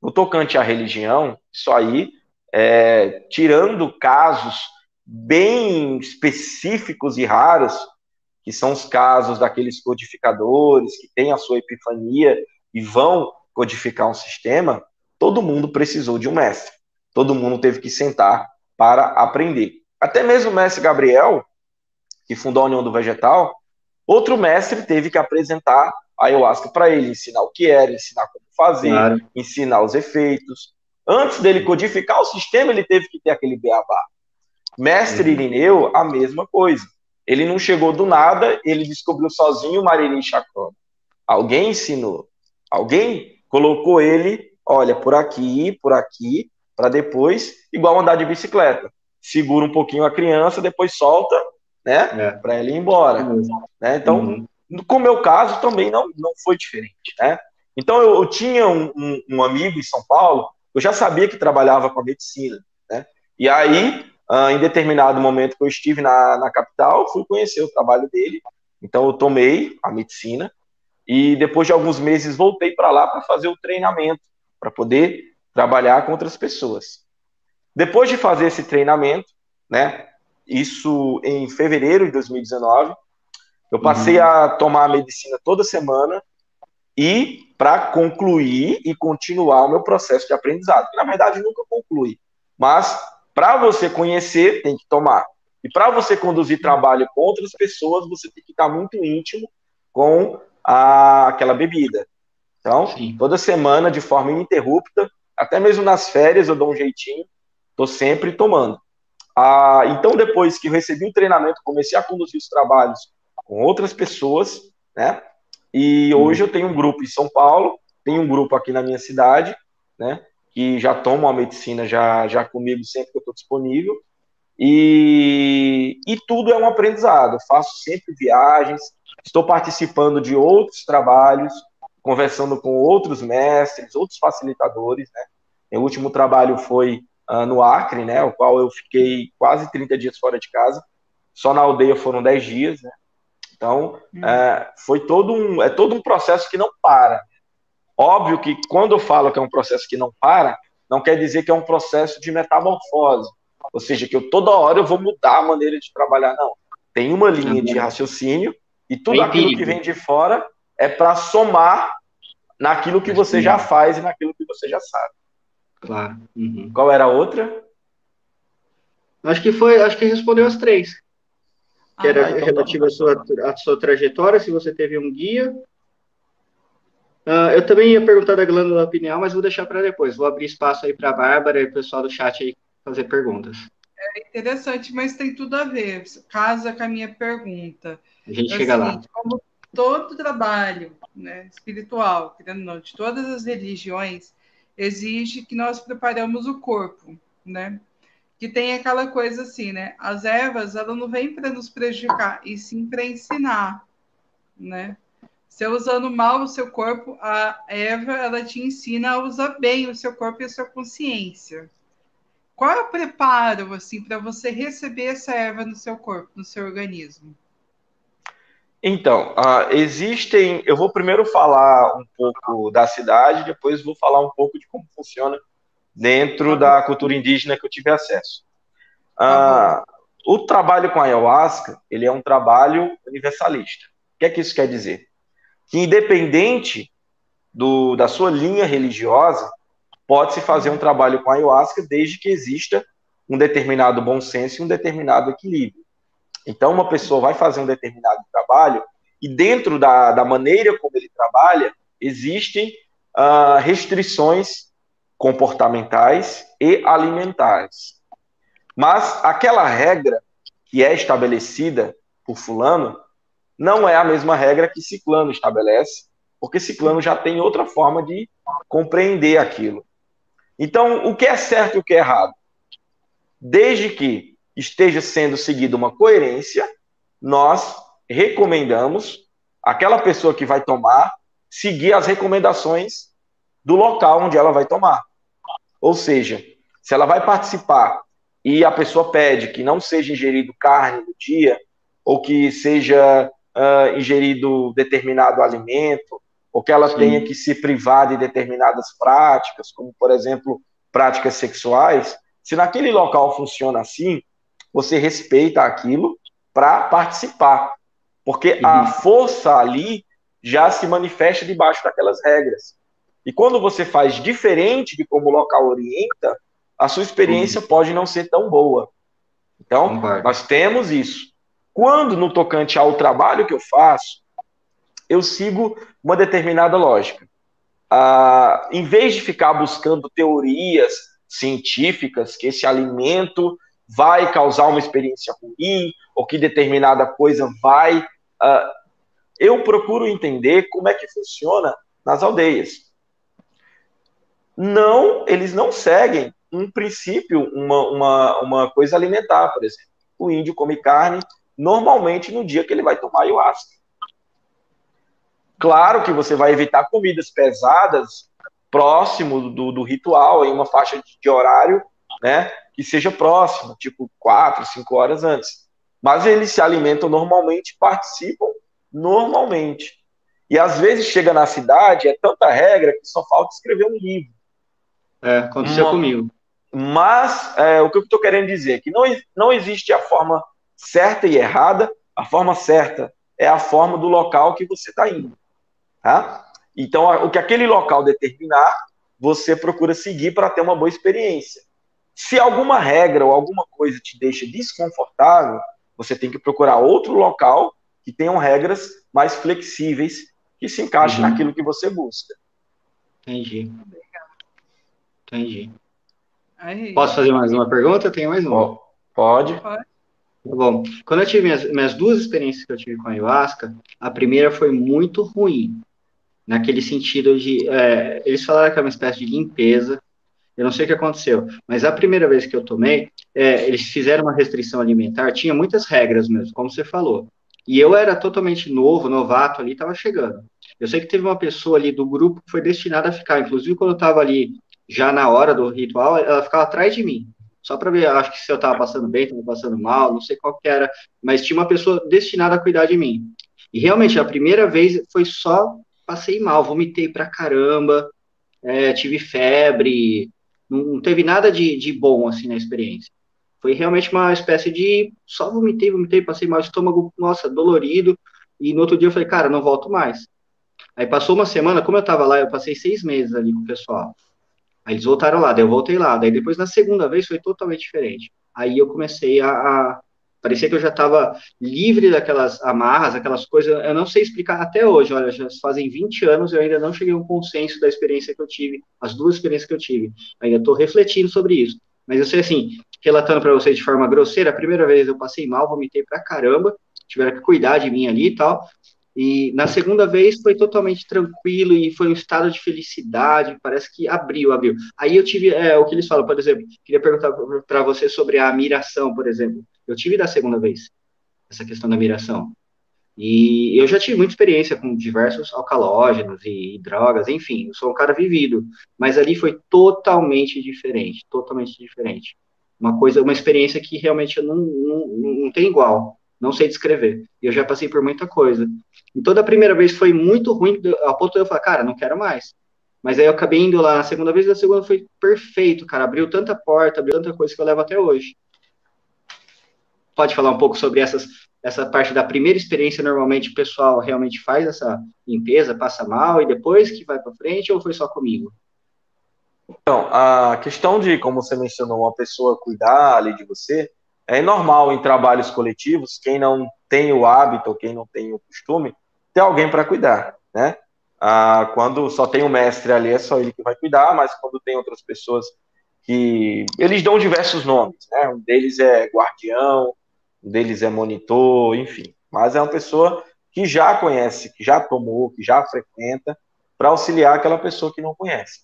No tocante à religião, isso aí é, tirando casos bem específicos e raros, que são os casos daqueles codificadores que têm a sua epifania e vão codificar um sistema, todo mundo precisou de um mestre. Todo mundo teve que sentar para aprender. Até mesmo o mestre Gabriel, que fundou a União do Vegetal, outro mestre teve que apresentar a ayahuasca para ele, ensinar o que era, ensinar como fazer, claro. ensinar os efeitos. Antes dele codificar o sistema, ele teve que ter aquele beabá. Mestre uhum. Irineu, a mesma coisa. Ele não chegou do nada, ele descobriu sozinho o Maririm Chacrona. Alguém ensinou. Alguém colocou ele, olha, por aqui, por aqui, para depois, igual andar de bicicleta. Segura um pouquinho a criança, depois solta, né, é. para ela ir embora. Né? Então, uhum. com o meu caso, também não, não foi diferente, né? Então, eu, eu tinha um, um, um amigo em São Paulo eu já sabia que trabalhava com a medicina, né? E aí, uh, em determinado momento que eu estive na, na capital, fui conhecer o trabalho dele. Então, eu tomei a medicina e depois de alguns meses voltei para lá para fazer o treinamento, para poder trabalhar com outras pessoas. Depois de fazer esse treinamento, né? Isso em fevereiro de 2019, eu passei uhum. a tomar a medicina toda semana e para concluir e continuar o meu processo de aprendizado, que na verdade nunca conclui, mas para você conhecer tem que tomar. E para você conduzir trabalho com outras pessoas, você tem que estar muito íntimo com a, aquela bebida. Então, Sim. toda semana, de forma ininterrupta, até mesmo nas férias, eu dou um jeitinho, estou sempre tomando. Ah, então, depois que eu recebi o treinamento, comecei a conduzir os trabalhos com outras pessoas, né? E hoje eu tenho um grupo em São Paulo, tenho um grupo aqui na minha cidade, né? Que já tomam a medicina já, já comigo sempre que eu estou disponível. E, e tudo é um aprendizado. Eu faço sempre viagens, estou participando de outros trabalhos, conversando com outros mestres, outros facilitadores, né? Meu último trabalho foi uh, no Acre, né? O qual eu fiquei quase 30 dias fora de casa. Só na aldeia foram 10 dias, né? Então, hum. é, foi todo um, é todo um processo que não para. Óbvio que quando eu falo que é um processo que não para, não quer dizer que é um processo de metamorfose. Ou seja, que eu toda hora eu vou mudar a maneira de trabalhar. Não. Tem uma linha de raciocínio e tudo é aquilo que vem de fora é para somar naquilo que você já faz e naquilo que você já sabe. Claro. Uhum. Qual era a outra? Acho que foi, acho que respondeu as três que ah, era então relativa à sua, à sua trajetória, se você teve um guia. Uh, eu também ia perguntar da glândula pineal, mas vou deixar para depois. Vou abrir espaço aí para a Bárbara e o pessoal do chat aí fazer perguntas. É interessante, mas tem tudo a ver. Casa com a minha pergunta. A gente é chega assim, lá. Como todo trabalho né, espiritual, não, de todas as religiões, exige que nós preparamos o corpo, né? Que tem aquela coisa assim, né? As ervas, ela não vem para nos prejudicar, e sim para ensinar, né? Você usando mal o seu corpo, a erva, ela te ensina a usar bem o seu corpo e a sua consciência. Qual é o preparo, assim, para você receber essa erva no seu corpo, no seu organismo? Então, uh, existem. Eu vou primeiro falar um pouco da cidade, depois vou falar um pouco de como funciona dentro da cultura indígena que eu tive acesso. Ah, o trabalho com a ayahuasca, ele é um trabalho universalista. O que é que isso quer dizer? Que independente do, da sua linha religiosa, pode-se fazer um trabalho com a ayahuasca desde que exista um determinado bom senso e um determinado equilíbrio. Então, uma pessoa vai fazer um determinado trabalho e dentro da, da maneira como ele trabalha, existem uh, restrições comportamentais e alimentares. Mas aquela regra que é estabelecida por fulano não é a mesma regra que ciclano estabelece, porque ciclano já tem outra forma de compreender aquilo. Então, o que é certo e o que é errado? desde que esteja sendo seguida uma coerência, nós recomendamos aquela pessoa que vai tomar seguir as recomendações do local onde ela vai tomar. Ou seja, se ela vai participar e a pessoa pede que não seja ingerido carne no dia, ou que seja uh, ingerido determinado alimento, ou que ela Sim. tenha que se privar de determinadas práticas, como, por exemplo, práticas sexuais, se naquele local funciona assim, você respeita aquilo para participar. Porque uhum. a força ali já se manifesta debaixo daquelas regras. E quando você faz diferente de como o local orienta, a sua experiência uhum. pode não ser tão boa. Então, uhum. nós temos isso. Quando, no tocante ao trabalho que eu faço, eu sigo uma determinada lógica. Ah, em vez de ficar buscando teorias científicas que esse alimento vai causar uma experiência ruim ou que determinada coisa vai. Uh, eu procuro entender como é que funciona nas aldeias. Não, eles não seguem um princípio, uma, uma, uma coisa alimentar, por exemplo. O índio come carne normalmente no dia que ele vai tomar ayahuasca. Claro que você vai evitar comidas pesadas próximo do, do ritual, em uma faixa de, de horário, né? Que seja próxima, tipo quatro, cinco horas antes. Mas eles se alimentam normalmente, participam normalmente. E às vezes chega na cidade, é tanta regra que só falta escrever um livro. É, aconteceu uma... comigo. Mas é, o que eu estou querendo dizer é que não, não existe a forma certa e errada. A forma certa é a forma do local que você está indo. Tá? Então, o que aquele local determinar, você procura seguir para ter uma boa experiência. Se alguma regra ou alguma coisa te deixa desconfortável, você tem que procurar outro local que tenham regras mais flexíveis que se encaixem uhum. naquilo que você busca. Entendi. Entendi. Aí. Posso fazer mais uma pergunta? Tem mais uma. Pode. Pode. Tá bom, quando eu tive minhas, minhas duas experiências que eu tive com a ayahuasca, a primeira foi muito ruim, naquele sentido de, é, eles falaram que é uma espécie de limpeza, eu não sei o que aconteceu, mas a primeira vez que eu tomei, é, eles fizeram uma restrição alimentar, tinha muitas regras mesmo, como você falou, e eu era totalmente novo, novato ali, estava chegando. Eu sei que teve uma pessoa ali do grupo que foi destinada a ficar, inclusive quando eu estava ali já na hora do ritual, ela ficava atrás de mim, só para ver, acho que se eu estava passando bem, estava passando mal, não sei qual que era, mas tinha uma pessoa destinada a cuidar de mim. E realmente, a primeira vez foi só passei mal, vomitei pra caramba, é, tive febre, não, não, teve nada de, de bom, assim, na experiência. Foi realmente uma espécie de, só vomitei, vomitei, passei mal, estômago, nossa, dolorido, e no outro dia eu falei, cara, não volto mais. Aí passou uma semana, como eu tava lá, eu passei seis meses ali com o pessoal. Aí eles voltaram lá, daí eu voltei lá. Daí depois, na segunda vez, foi totalmente diferente. Aí eu comecei a, a Parecia que eu já estava livre daquelas amarras, aquelas coisas. Eu não sei explicar até hoje. Olha, já fazem 20 anos eu ainda não cheguei a um consenso da experiência que eu tive, as duas experiências que eu tive. Ainda estou refletindo sobre isso. Mas eu sei assim, relatando para vocês de forma grosseira, a primeira vez eu passei mal, vomitei pra caramba, tiveram que cuidar de mim ali e tal. E na segunda vez foi totalmente tranquilo e foi um estado de felicidade, parece que abriu, abriu. Aí eu tive, é, o que eles falam, por exemplo, queria perguntar para você sobre a miração, por exemplo. Eu tive da segunda vez, essa questão da miração. E eu já tive muita experiência com diversos alcalógenos e, e drogas, enfim, eu sou um cara vivido, mas ali foi totalmente diferente, totalmente diferente. Uma coisa, uma experiência que realmente eu não, não, não tem igual não sei descrever. E eu já passei por muita coisa. E toda a primeira vez foi muito ruim, ao ponto de eu falar, cara, não quero mais. Mas aí eu acabei indo lá na segunda vez, e a segunda foi perfeito, cara. Abriu tanta porta, abriu tanta coisa que eu levo até hoje. Pode falar um pouco sobre essas, essa parte da primeira experiência? Normalmente o pessoal realmente faz essa limpeza, passa mal e depois que vai para frente, ou foi só comigo? Então, a questão de, como você mencionou, uma pessoa cuidar ali de você, é normal em trabalhos coletivos, quem não tem o hábito, quem não tem o costume, ter alguém para cuidar, né? Ah, quando só tem o mestre ali, é só ele que vai cuidar, mas quando tem outras pessoas que. Eles dão diversos nomes, né? Um deles é guardião, um deles é monitor, enfim. Mas é uma pessoa que já conhece, que já tomou, que já frequenta, para auxiliar aquela pessoa que não conhece.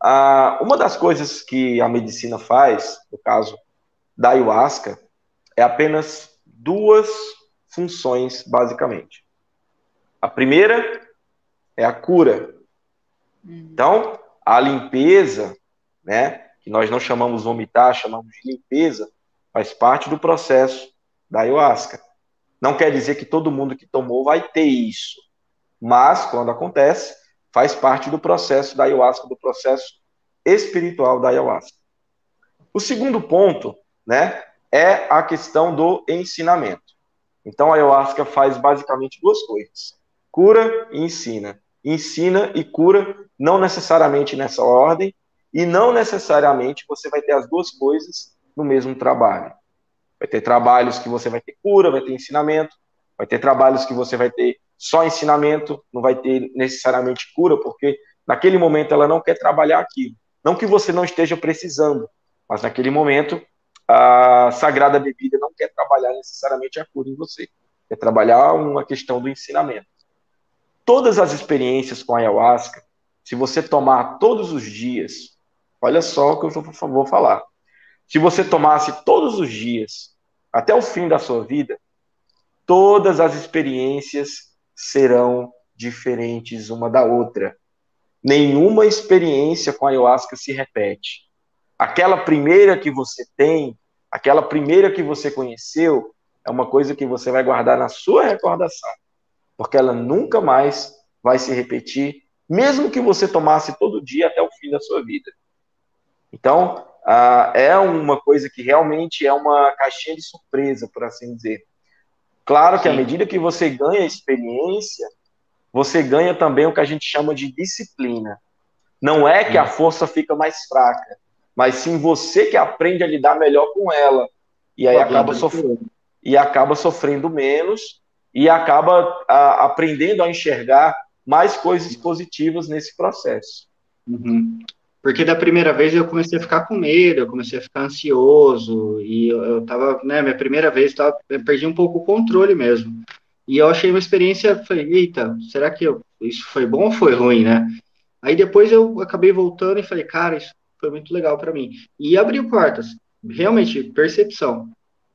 Ah, uma das coisas que a medicina faz, no caso da ayahuasca é apenas duas funções, basicamente. A primeira é a cura. Uhum. Então, a limpeza, né, que nós não chamamos vomitar, chamamos de limpeza, faz parte do processo da ayahuasca. Não quer dizer que todo mundo que tomou vai ter isso, mas quando acontece, faz parte do processo da ayahuasca, do processo espiritual da ayahuasca. O segundo ponto, né, é a questão do ensinamento. Então a ayahuasca faz basicamente duas coisas: cura e ensina. Ensina e cura, não necessariamente nessa ordem, e não necessariamente você vai ter as duas coisas no mesmo trabalho. Vai ter trabalhos que você vai ter cura, vai ter ensinamento, vai ter trabalhos que você vai ter só ensinamento, não vai ter necessariamente cura, porque naquele momento ela não quer trabalhar aquilo. Não que você não esteja precisando, mas naquele momento a sagrada bebida não quer trabalhar necessariamente a cura em você, quer trabalhar uma questão do ensinamento. Todas as experiências com a ayahuasca, se você tomar todos os dias, olha só o que eu vou falar. Se você tomasse todos os dias, até o fim da sua vida, todas as experiências serão diferentes uma da outra. Nenhuma experiência com a ayahuasca se repete. Aquela primeira que você tem, aquela primeira que você conheceu, é uma coisa que você vai guardar na sua recordação, porque ela nunca mais vai se repetir, mesmo que você tomasse todo dia até o fim da sua vida. Então, ah, é uma coisa que realmente é uma caixinha de surpresa, por assim dizer. Claro que à medida que você ganha experiência, você ganha também o que a gente chama de disciplina. Não é que a força fica mais fraca, mas sim você que aprende a lidar melhor com ela. E aí acaba sofrendo, e acaba sofrendo menos e acaba a, aprendendo a enxergar mais coisas positivas nesse processo. Uhum. Porque da primeira vez eu comecei a ficar com medo, eu comecei a ficar ansioso, e eu, eu tava, né, minha primeira vez, tava, eu perdi um pouco o controle mesmo. E eu achei uma experiência, falei, eita, será que eu, isso foi bom ou foi ruim, né? Aí depois eu acabei voltando e falei, cara, isso foi muito legal para mim. E abriu portas, realmente, percepção.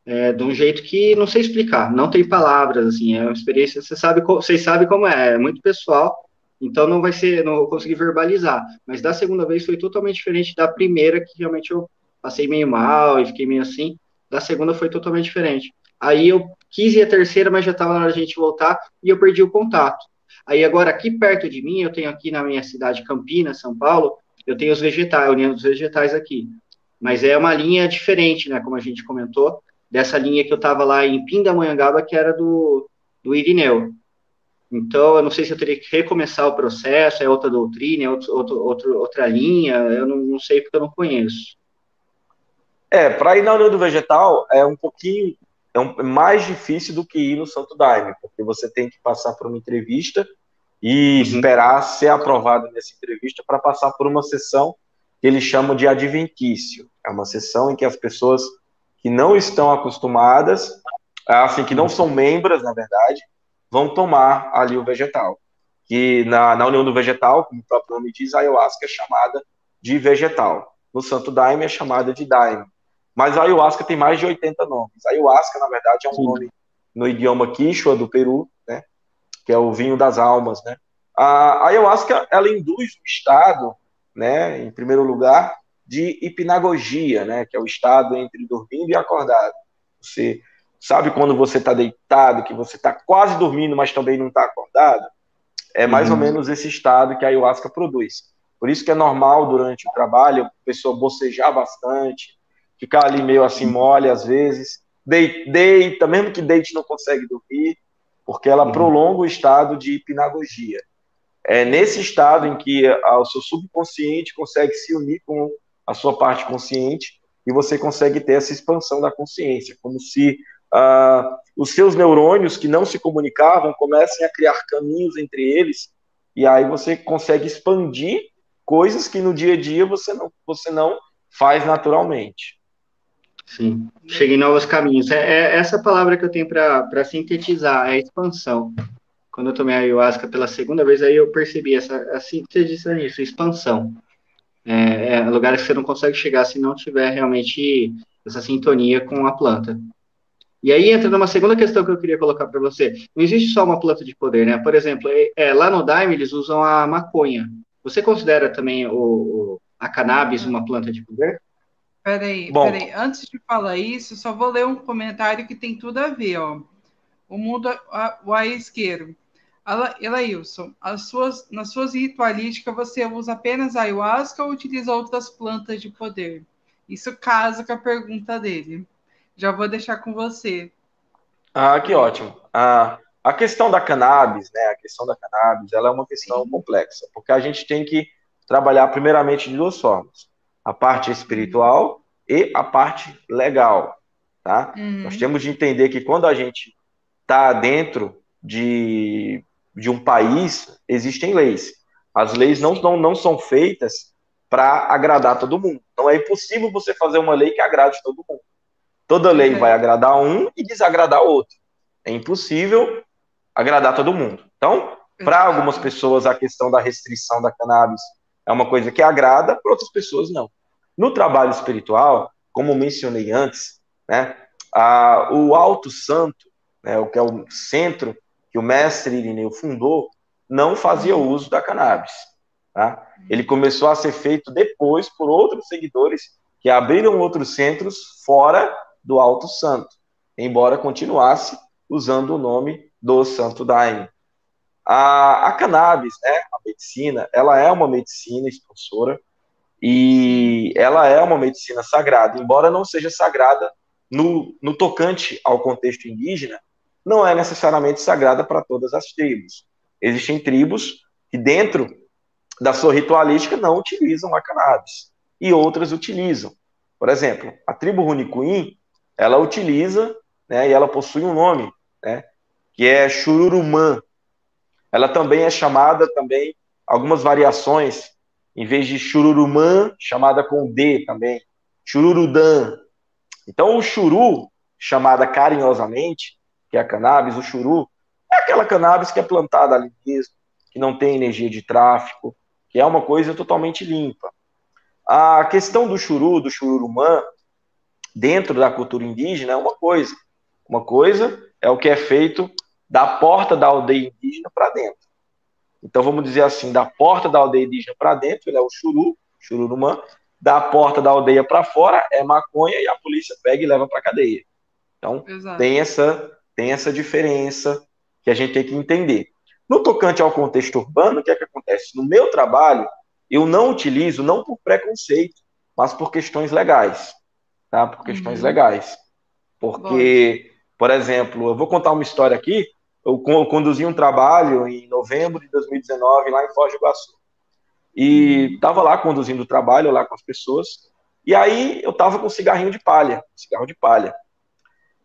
É, de um jeito que não sei explicar, não tem palavras, assim, é uma experiência, você sabe, vocês sabem como é, é muito pessoal, então não vai ser, não vou conseguir verbalizar. Mas da segunda vez foi totalmente diferente da primeira, que realmente eu passei meio mal e fiquei meio assim. Da segunda foi totalmente diferente. Aí eu quis ir a terceira, mas já estava na hora de a gente voltar e eu perdi o contato. Aí agora aqui perto de mim, eu tenho aqui na minha cidade Campinas, São Paulo, eu tenho os vegetais, a União dos Vegetais aqui. Mas é uma linha diferente, né, como a gente comentou, dessa linha que eu estava lá em Pindamonhangaba, que era do, do Irineu. Então, eu não sei se eu teria que recomeçar o processo, é outra doutrina, é outro, outro, outro outra linha, eu não, não, sei porque eu não conheço. É, para ir na União do Vegetal é um pouquinho é um, é mais difícil do que ir no Santo Daime, porque você tem que passar por uma entrevista e uhum. esperar ser aprovado nessa entrevista para passar por uma sessão que eles chamam de adventício. É uma sessão em que as pessoas que não estão acostumadas, assim, que não são membros, na verdade, vão tomar ali o vegetal. Que na, na união do vegetal, como o próprio nome diz, a ayahuasca é chamada de vegetal. No Santo Daime é chamada de Daime. Mas a ayahuasca tem mais de 80 nomes. A ayahuasca, na verdade, é um Sim. nome no idioma quichua do Peru, né? Que é o vinho das almas, né? A ayahuasca, ela induz o estado, né, em primeiro lugar, de hipnagogia, né, que é o estado entre dormindo e acordado. Você Sabe quando você está deitado, que você está quase dormindo, mas também não está acordado? É mais uhum. ou menos esse estado que a ayahuasca produz. Por isso que é normal durante o trabalho a pessoa bocejar bastante, ficar ali meio assim mole às vezes, deita, mesmo que deite não consegue dormir, porque ela uhum. prolonga o estado de hipnagogia. É nesse estado em que o seu subconsciente consegue se unir com a sua parte consciente e você consegue ter essa expansão da consciência, como se uh, os seus neurônios que não se comunicavam comecem a criar caminhos entre eles, e aí você consegue expandir coisas que no dia a dia você não, você não faz naturalmente. Sim, chega em novos caminhos. É, é essa palavra que eu tenho para sintetizar, é expansão. Quando eu tomei a ayahuasca pela segunda vez, aí eu percebi essa a síntese nisso, expansão. É, é lugares que você não consegue chegar se não tiver realmente essa sintonia com a planta. E aí entra numa segunda questão que eu queria colocar para você. Não existe só uma planta de poder, né? Por exemplo, é, é, lá no Daime eles usam a maconha. Você considera também o, o a cannabis uma planta de poder? Peraí, Bom. peraí. Antes de falar isso, só vou ler um comentário que tem tudo a ver, ó. O mundo, o aisqueiro. Elailson, as suas, nas suas ritualísticas você usa apenas ayahuasca ou utiliza outras plantas de poder? Isso casa com a pergunta dele. Já vou deixar com você. Ah, que ótimo. Ah, a questão da cannabis, né? A questão da cannabis, ela é uma questão Sim. complexa, porque a gente tem que trabalhar primeiramente de duas formas: a parte espiritual e a parte legal, tá? Uhum. Nós temos de entender que quando a gente está dentro de, de um país, existem leis. As leis não, não, não são feitas para agradar todo mundo. Não é impossível você fazer uma lei que agrade todo mundo. Toda lei vai agradar um e desagradar outro. É impossível agradar todo mundo. Então, para algumas pessoas, a questão da restrição da cannabis é uma coisa que agrada, para outras pessoas, não. No trabalho espiritual, como mencionei antes, né, a, o Alto Santo, né, o que é o centro que o mestre Irineu fundou, não fazia uso da cannabis. Tá? Ele começou a ser feito depois por outros seguidores que abriram outros centros fora do Alto Santo, embora continuasse usando o nome do Santo Daime. A, a cannabis, né, a medicina, ela é uma medicina expulsora e ela é uma medicina sagrada, embora não seja sagrada no, no tocante ao contexto indígena, não é necessariamente sagrada para todas as tribos. Existem tribos que, dentro da sua ritualística, não utilizam a cannabis, e outras utilizam. Por exemplo, a tribo Runicuim, ela utiliza, né, e ela possui um nome, né, que é chururumã. Ela também é chamada também algumas variações, em vez de chururumã, chamada com D também, chururudã. Então o churu, chamada carinhosamente, que é a cannabis, o churu, é aquela cannabis que é plantada ali mesmo, que não tem energia de tráfico, que é uma coisa totalmente limpa. A questão do churu, do chururumã, dentro da cultura indígena é uma coisa. Uma coisa é o que é feito da porta da aldeia indígena para dentro. Então vamos dizer assim, da porta da aldeia indígena para dentro, ele é o churu, chururumã, da porta da aldeia para fora é maconha e a polícia pega e leva para cadeia. Então tem essa tem essa diferença que a gente tem que entender. No tocante ao contexto urbano, o que é que acontece? No meu trabalho, eu não utilizo não por preconceito, mas por questões legais tá? Por questões uhum. legais. Porque, Bom. por exemplo, eu vou contar uma história aqui. Eu conduzi um trabalho em novembro de 2019 lá em Foz do Iguaçu. E estava lá conduzindo o trabalho lá com as pessoas. E aí eu estava com um cigarrinho de palha, cigarro de palha.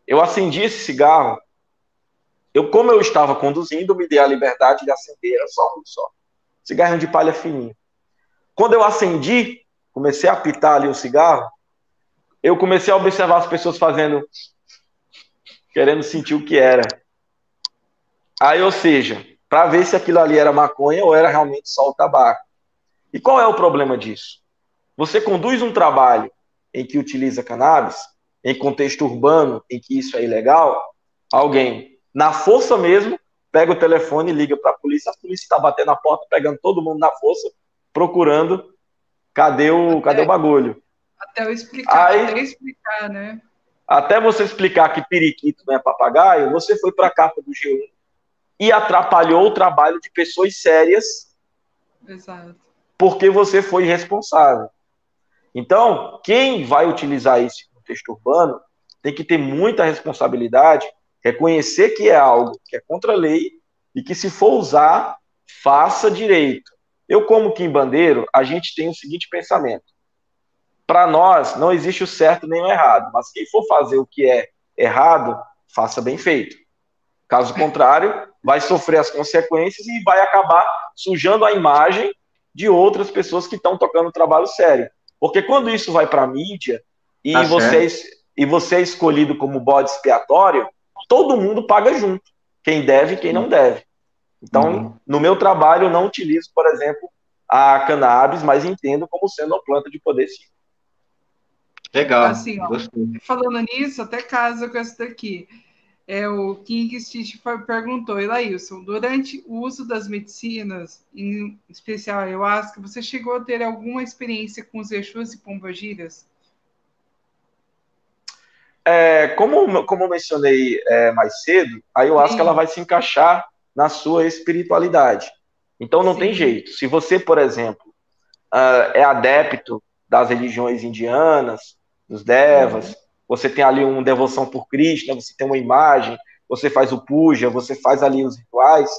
Eu acendi esse cigarro. Eu, como eu estava conduzindo, me dei a liberdade de acender, só um só. Cigarrinho de palha fininho. Quando eu acendi, comecei a apitar ali o cigarro, eu comecei a observar as pessoas fazendo, querendo sentir o que era. Aí, ou seja, para ver se aquilo ali era maconha ou era realmente só o tabaco. E qual é o problema disso? Você conduz um trabalho em que utiliza cannabis, em contexto urbano, em que isso é ilegal, alguém, na força mesmo, pega o telefone e liga para a polícia, a polícia está batendo a porta, pegando todo mundo na força, procurando cadê o, cadê o bagulho. Até eu explicar, Aí, até explicar, né? Até você explicar que periquito não é papagaio, você foi para a capa do G1 e atrapalhou o trabalho de pessoas sérias. Exato. Porque você foi responsável. Então, quem vai utilizar esse contexto urbano tem que ter muita responsabilidade, reconhecer que é algo que é contra a lei e que, se for usar, faça direito. Eu, como Kim Bandeiro, a gente tem o seguinte pensamento: para nós, não existe o certo nem o errado, mas quem for fazer o que é errado, faça bem feito. Caso contrário, vai sofrer as consequências e vai acabar sujando a imagem de outras pessoas que estão tocando trabalho sério. Porque quando isso vai para a mídia e, tá você, é, e você é escolhido como bode expiatório, todo mundo paga junto. Quem deve e quem não deve. Então, uhum. no meu trabalho, eu não utilizo, por exemplo, a cannabis, mas entendo como sendo uma planta de poder sim. Legal. Assim, ó, falando nisso, até casa com essa daqui. É, o King Stitch perguntou, Elailson, durante o uso das medicinas, em especial a ayahuasca, você chegou a ter alguma experiência com os Exus e Pombagiras? É, como, como mencionei é, mais cedo, a ayahuasca Sim. ela vai se encaixar na sua espiritualidade. Então não Sim. tem jeito. Se você, por exemplo, uh, é adepto das religiões indianas, dos devas, uhum. Você tem ali uma devoção por Krishna, você tem uma imagem, você faz o puja, você faz ali os rituais.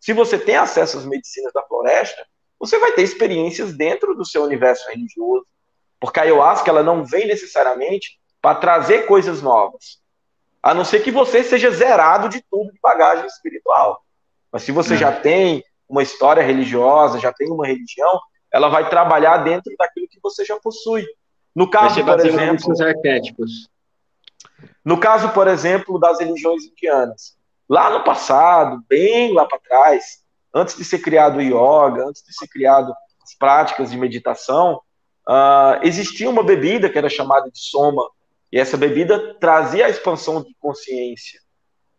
Se você tem acesso às medicinas da floresta, você vai ter experiências dentro do seu universo religioso, porque a ayahuasca ela não vem necessariamente para trazer coisas novas, a não ser que você seja zerado de tudo de bagagem espiritual. Mas se você é. já tem uma história religiosa, já tem uma religião, ela vai trabalhar dentro daquilo que você já possui. No caso, por exemplo, os arquétipos. No caso, por exemplo, das religiões indianas, lá no passado, bem lá para trás, antes de ser criado o yoga, antes de ser criado as práticas de meditação, uh, existia uma bebida que era chamada de soma, e essa bebida trazia a expansão de consciência.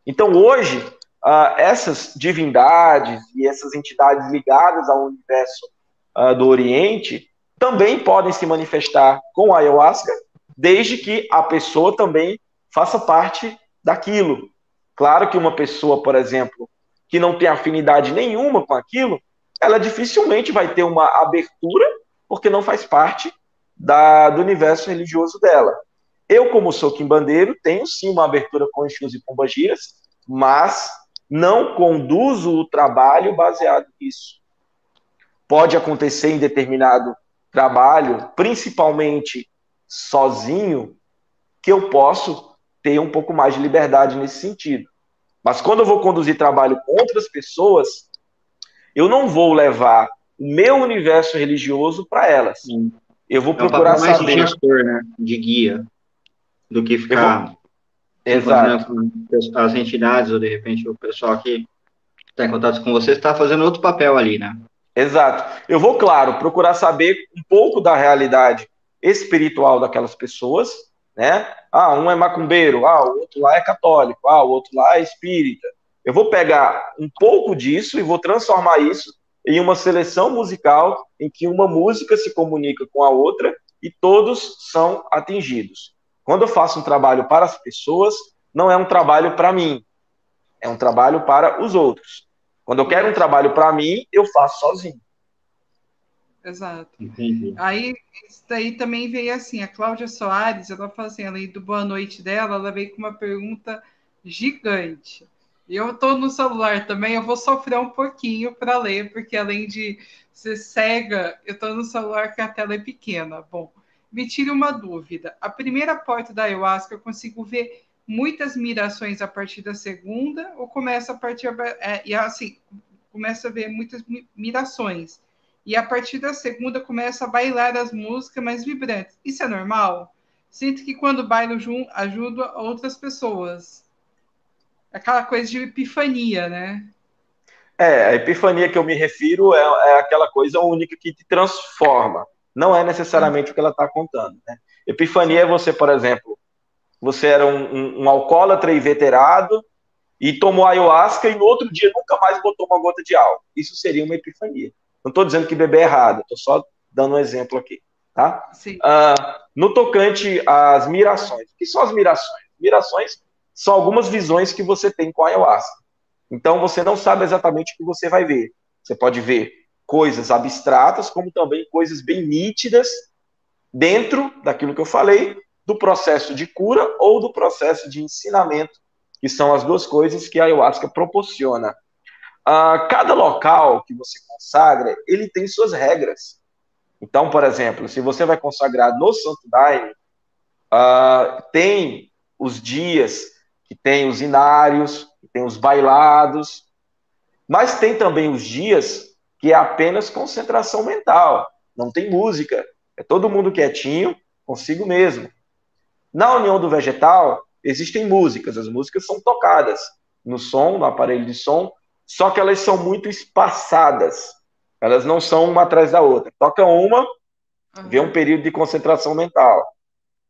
Então, hoje, uh, essas divindades e essas entidades ligadas ao universo uh, do Oriente também podem se manifestar com a ayahuasca, desde que a pessoa também faça parte daquilo. Claro que uma pessoa, por exemplo, que não tem afinidade nenhuma com aquilo, ela dificilmente vai ter uma abertura, porque não faz parte da, do universo religioso dela. Eu, como sou quimbandeiro, tenho sim uma abertura com Exus e Pombagiras, mas não conduzo o trabalho baseado nisso. Pode acontecer em determinado trabalho, principalmente sozinho, que eu posso ter um pouco mais de liberdade nesse sentido. Mas quando eu vou conduzir trabalho com outras pessoas, eu não vou levar o meu universo religioso para elas. Sim. Eu vou procurar é um mais saber. de gestor, né? De guia, do que ficar vou... Exato. as entidades ou de repente o pessoal que está em contato com você está fazendo outro papel ali, né? Exato. Eu vou, claro, procurar saber um pouco da realidade espiritual daquelas pessoas, né? Ah, um é macumbeiro, ah, o outro lá é católico, ah, o outro lá é espírita. Eu vou pegar um pouco disso e vou transformar isso em uma seleção musical em que uma música se comunica com a outra e todos são atingidos. Quando eu faço um trabalho para as pessoas, não é um trabalho para mim, é um trabalho para os outros. Quando eu quero um trabalho para mim, eu faço sozinho. Exato. Entendi. Aí, isso daí também veio assim, a Cláudia Soares, ela fala assim, além do boa noite dela, ela veio com uma pergunta gigante. E eu estou no celular também, eu vou sofrer um pouquinho para ler, porque além de ser cega, eu estou no celular que a tela é pequena. Bom, me tire uma dúvida. A primeira porta da ayahuasca eu consigo ver muitas mirações a partir da segunda, ou começa a partir é, e assim começa a ver muitas mirações e a partir da segunda começa a bailar as músicas mais vibrantes. Isso é normal? Sinto que quando bailo junto ajuda outras pessoas. Aquela coisa de epifania, né? É, a epifania que eu me refiro é, é aquela coisa única que te transforma. Não é necessariamente o que ela está contando. Né? Epifania é você, por exemplo, você era um, um, um alcoólatra inveterado e tomou ayahuasca e no outro dia nunca mais botou uma gota de álcool. Isso seria uma epifania. Não estou dizendo que beber é errado, estou só dando um exemplo aqui. Tá? Uh, no tocante às mirações. O que são as mirações? Mirações são algumas visões que você tem com a ayahuasca. Então você não sabe exatamente o que você vai ver. Você pode ver coisas abstratas, como também coisas bem nítidas dentro daquilo que eu falei, do processo de cura ou do processo de ensinamento, que são as duas coisas que a ayahuasca proporciona. Uh, cada local que você consagra, ele tem suas regras. Então, por exemplo, se você vai consagrar no Santo Daime, uh, tem os dias que tem os inários, que tem os bailados, mas tem também os dias que é apenas concentração mental, não tem música, é todo mundo quietinho, consigo mesmo. Na união do vegetal, existem músicas, as músicas são tocadas no som, no aparelho de som, só que elas são muito espaçadas. Elas não são uma atrás da outra. Toca uma, uhum. vê um período de concentração mental.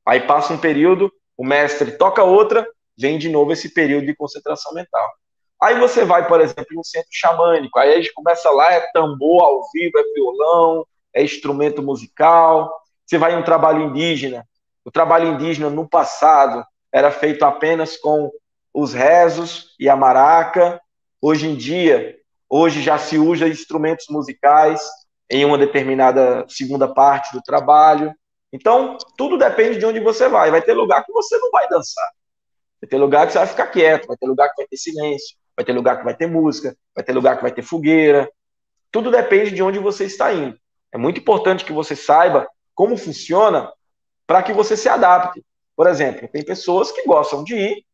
Aí passa um período, o mestre toca outra, vem de novo esse período de concentração mental. Aí você vai, por exemplo, no centro xamânico, aí a gente começa lá, é tambor ao vivo, é violão, é instrumento musical. Você vai em um trabalho indígena, o trabalho indígena no passado era feito apenas com os rezos e a maraca. Hoje em dia, hoje já se usa instrumentos musicais em uma determinada segunda parte do trabalho. Então, tudo depende de onde você vai. Vai ter lugar que você não vai dançar. Vai ter lugar que você vai ficar quieto, vai ter lugar que vai ter silêncio, vai ter lugar que vai ter música, vai ter lugar que vai ter fogueira. Tudo depende de onde você está indo. É muito importante que você saiba como funciona para que você se adapte. Por exemplo, tem pessoas que gostam de ir,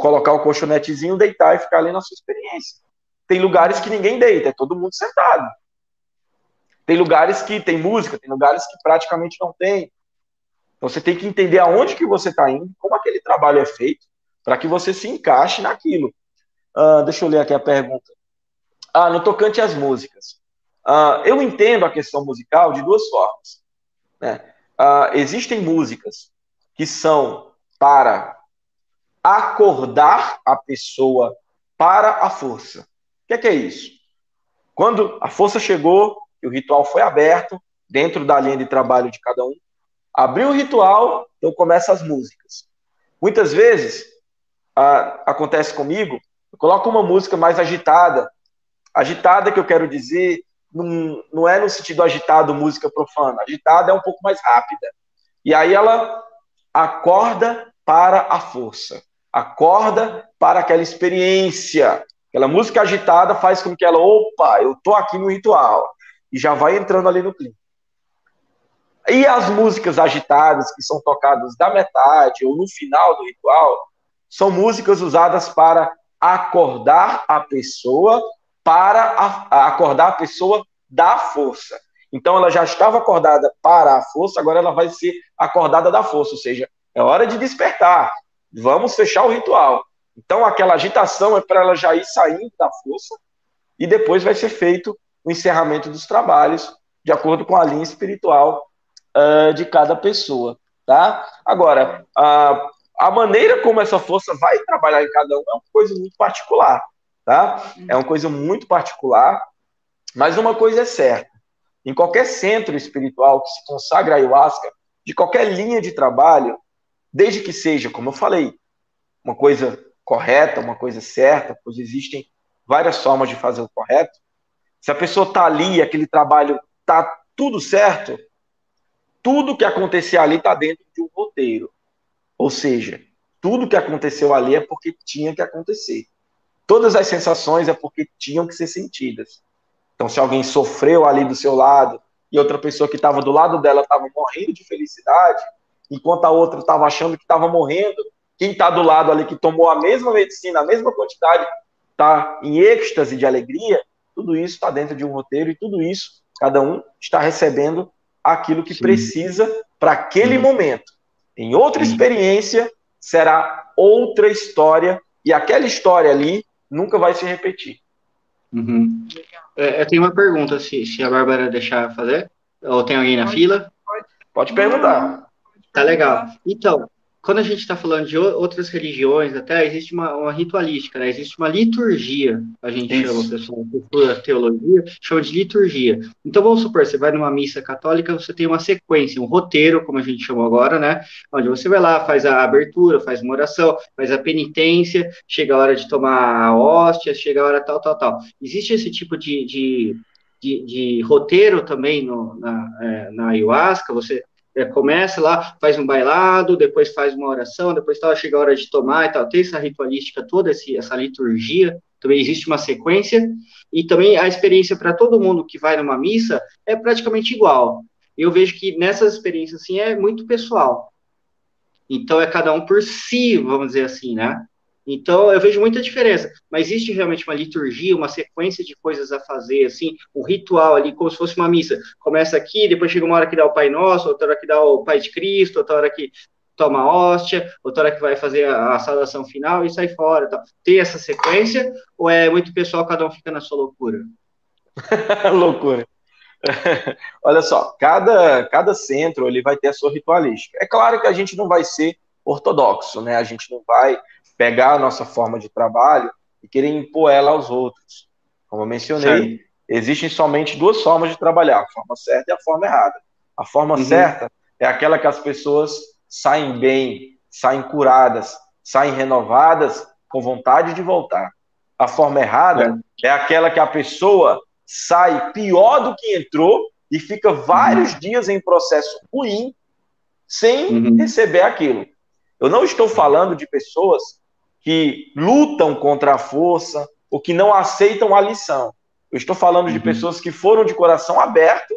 colocar o colchonetezinho, deitar e ficar ali na sua experiência. Tem lugares que ninguém deita, é todo mundo sentado. Tem lugares que tem música, tem lugares que praticamente não tem. Então você tem que entender aonde que você está indo, como aquele trabalho é feito, para que você se encaixe naquilo. Uh, deixa eu ler aqui a pergunta. Ah, no tocante às músicas. Uh, eu entendo a questão musical de duas formas. Né? Uh, existem músicas que são para acordar a pessoa para a força. O que é, que é isso? Quando a força chegou, o ritual foi aberto, dentro da linha de trabalho de cada um, abriu o ritual, então começa as músicas. Muitas vezes, acontece comigo, eu coloco uma música mais agitada. Agitada, que eu quero dizer, não, não é no sentido agitado, música profana. Agitada é um pouco mais rápida. E aí ela acorda para a força, acorda para aquela experiência. Aquela música agitada faz com que ela, opa, eu tô aqui no ritual. E já vai entrando ali no clima. E as músicas agitadas que são tocadas da metade ou no final do ritual são músicas usadas para acordar a pessoa para a, acordar a pessoa da força. Então ela já estava acordada para a força, agora ela vai ser acordada da força, ou seja, é hora de despertar. Vamos fechar o ritual. Então aquela agitação é para ela já ir saindo da força e depois vai ser feito o encerramento dos trabalhos de acordo com a linha espiritual uh, de cada pessoa, tá? Agora, a, a maneira como essa força vai trabalhar em cada um é uma coisa muito particular tá? É uma coisa muito particular, mas uma coisa é certa. Em qualquer centro espiritual que se consagra a ayahuasca, de qualquer linha de trabalho, desde que seja, como eu falei, uma coisa correta, uma coisa certa, pois existem várias formas de fazer o correto. Se a pessoa está ali, aquele trabalho está tudo certo, tudo que acontecer ali está dentro de um roteiro. Ou seja, tudo que aconteceu ali é porque tinha que acontecer. Todas as sensações é porque tinham que ser sentidas. Então, se alguém sofreu ali do seu lado e outra pessoa que estava do lado dela estava morrendo de felicidade, enquanto a outra estava achando que estava morrendo, quem está do lado ali que tomou a mesma medicina, a mesma quantidade, está em êxtase de alegria, tudo isso está dentro de um roteiro e tudo isso, cada um está recebendo aquilo que Sim. precisa para aquele Sim. momento. Em outra Sim. experiência, será outra história, e aquela história ali nunca vai se repetir. Uhum. É, eu tenho uma pergunta, se, se a Bárbara deixar fazer, ou tem alguém na pode, fila? Pode, pode perguntar. Tá legal. Então, quando a gente está falando de outras religiões, até existe uma, uma, ritualística, né? existe uma liturgia, a gente Isso. chama, pessoal, cultura, teologia, chama de liturgia. Então, vamos supor, você vai numa missa católica, você tem uma sequência, um roteiro, como a gente chamou agora, né? Onde você vai lá, faz a abertura, faz uma oração, faz a penitência, chega a hora de tomar a hóstia, chega a hora tal, tal, tal. Existe esse tipo de, de, de, de roteiro também no, na, é, na ayahuasca, você é, começa lá, faz um bailado, depois faz uma oração, depois tal, chega a hora de tomar e tal. Tem essa ritualística toda, esse, essa liturgia, também existe uma sequência, e também a experiência para todo mundo que vai numa missa é praticamente igual. Eu vejo que nessas experiências, assim, é muito pessoal. Então, é cada um por si, vamos dizer assim, né? Então, eu vejo muita diferença. Mas existe realmente uma liturgia, uma sequência de coisas a fazer, assim, um ritual ali, como se fosse uma missa. Começa aqui, depois chega uma hora que dá o Pai Nosso, outra hora que dá o Pai de Cristo, outra hora que toma a hóstia, outra hora que vai fazer a, a saudação final e sai fora. Tem essa sequência ou é muito pessoal, cada um fica na sua loucura? loucura. Olha só, cada, cada centro ele vai ter a sua ritualística. É claro que a gente não vai ser ortodoxo, né? A gente não vai pegar a nossa forma de trabalho e querer impor ela aos outros. Como eu mencionei, Sim. existem somente duas formas de trabalhar, a forma certa e a forma errada. A forma uhum. certa é aquela que as pessoas saem bem, saem curadas, saem renovadas, com vontade de voltar. A forma errada é, é aquela que a pessoa sai pior do que entrou e fica vários uhum. dias em processo ruim sem uhum. receber aquilo. Eu não estou falando de pessoas que lutam contra a força ou que não aceitam a lição. Eu estou falando uhum. de pessoas que foram de coração aberto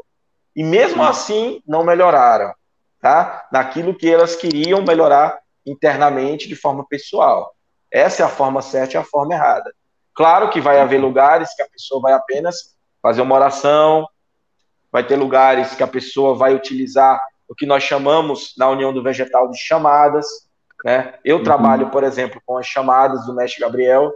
e mesmo uhum. assim não melhoraram, tá? Naquilo que elas queriam melhorar internamente de forma pessoal. Essa é a forma certa e a forma errada. Claro que vai haver lugares que a pessoa vai apenas fazer uma oração, vai ter lugares que a pessoa vai utilizar o que nós chamamos na União do Vegetal de chamadas. Né? Eu uhum. trabalho, por exemplo, com as chamadas do Mestre Gabriel,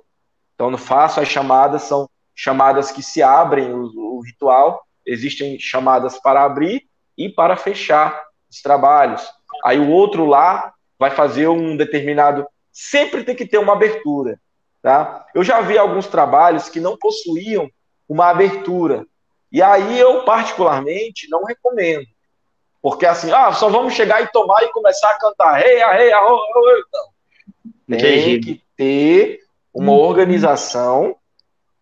então não faço as chamadas, são chamadas que se abrem o, o ritual, existem chamadas para abrir e para fechar os trabalhos. Aí o outro lá vai fazer um determinado. Sempre tem que ter uma abertura. Tá? Eu já vi alguns trabalhos que não possuíam uma abertura. E aí eu, particularmente, não recomendo. Porque assim, ah, só vamos chegar e tomar e começar a cantar rei, rei, arro, não. Tem que ter uma organização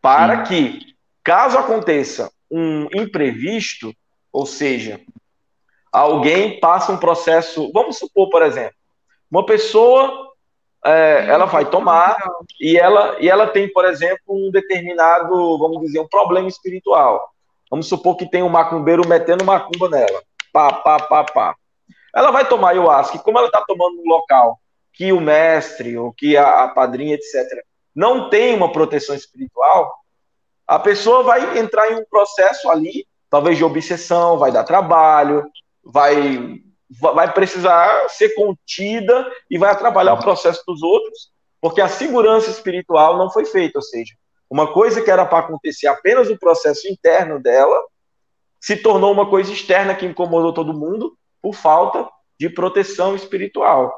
para que, caso aconteça um imprevisto, ou seja, alguém passa um processo, vamos supor, por exemplo, uma pessoa é, ela vai tomar e ela, e ela tem, por exemplo, um determinado, vamos dizer, um problema espiritual. Vamos supor que tem um macumbeiro metendo macumba nela. Pá, pá, pá, pá. Ela vai tomar ayahuasca, como ela está tomando no local que o mestre ou que a, a padrinha, etc., não tem uma proteção espiritual, a pessoa vai entrar em um processo ali, talvez de obsessão, vai dar trabalho, vai vai precisar ser contida e vai atrapalhar o processo dos outros, porque a segurança espiritual não foi feita, ou seja, uma coisa que era para acontecer apenas no processo interno dela, se tornou uma coisa externa que incomodou todo mundo por falta de proteção espiritual.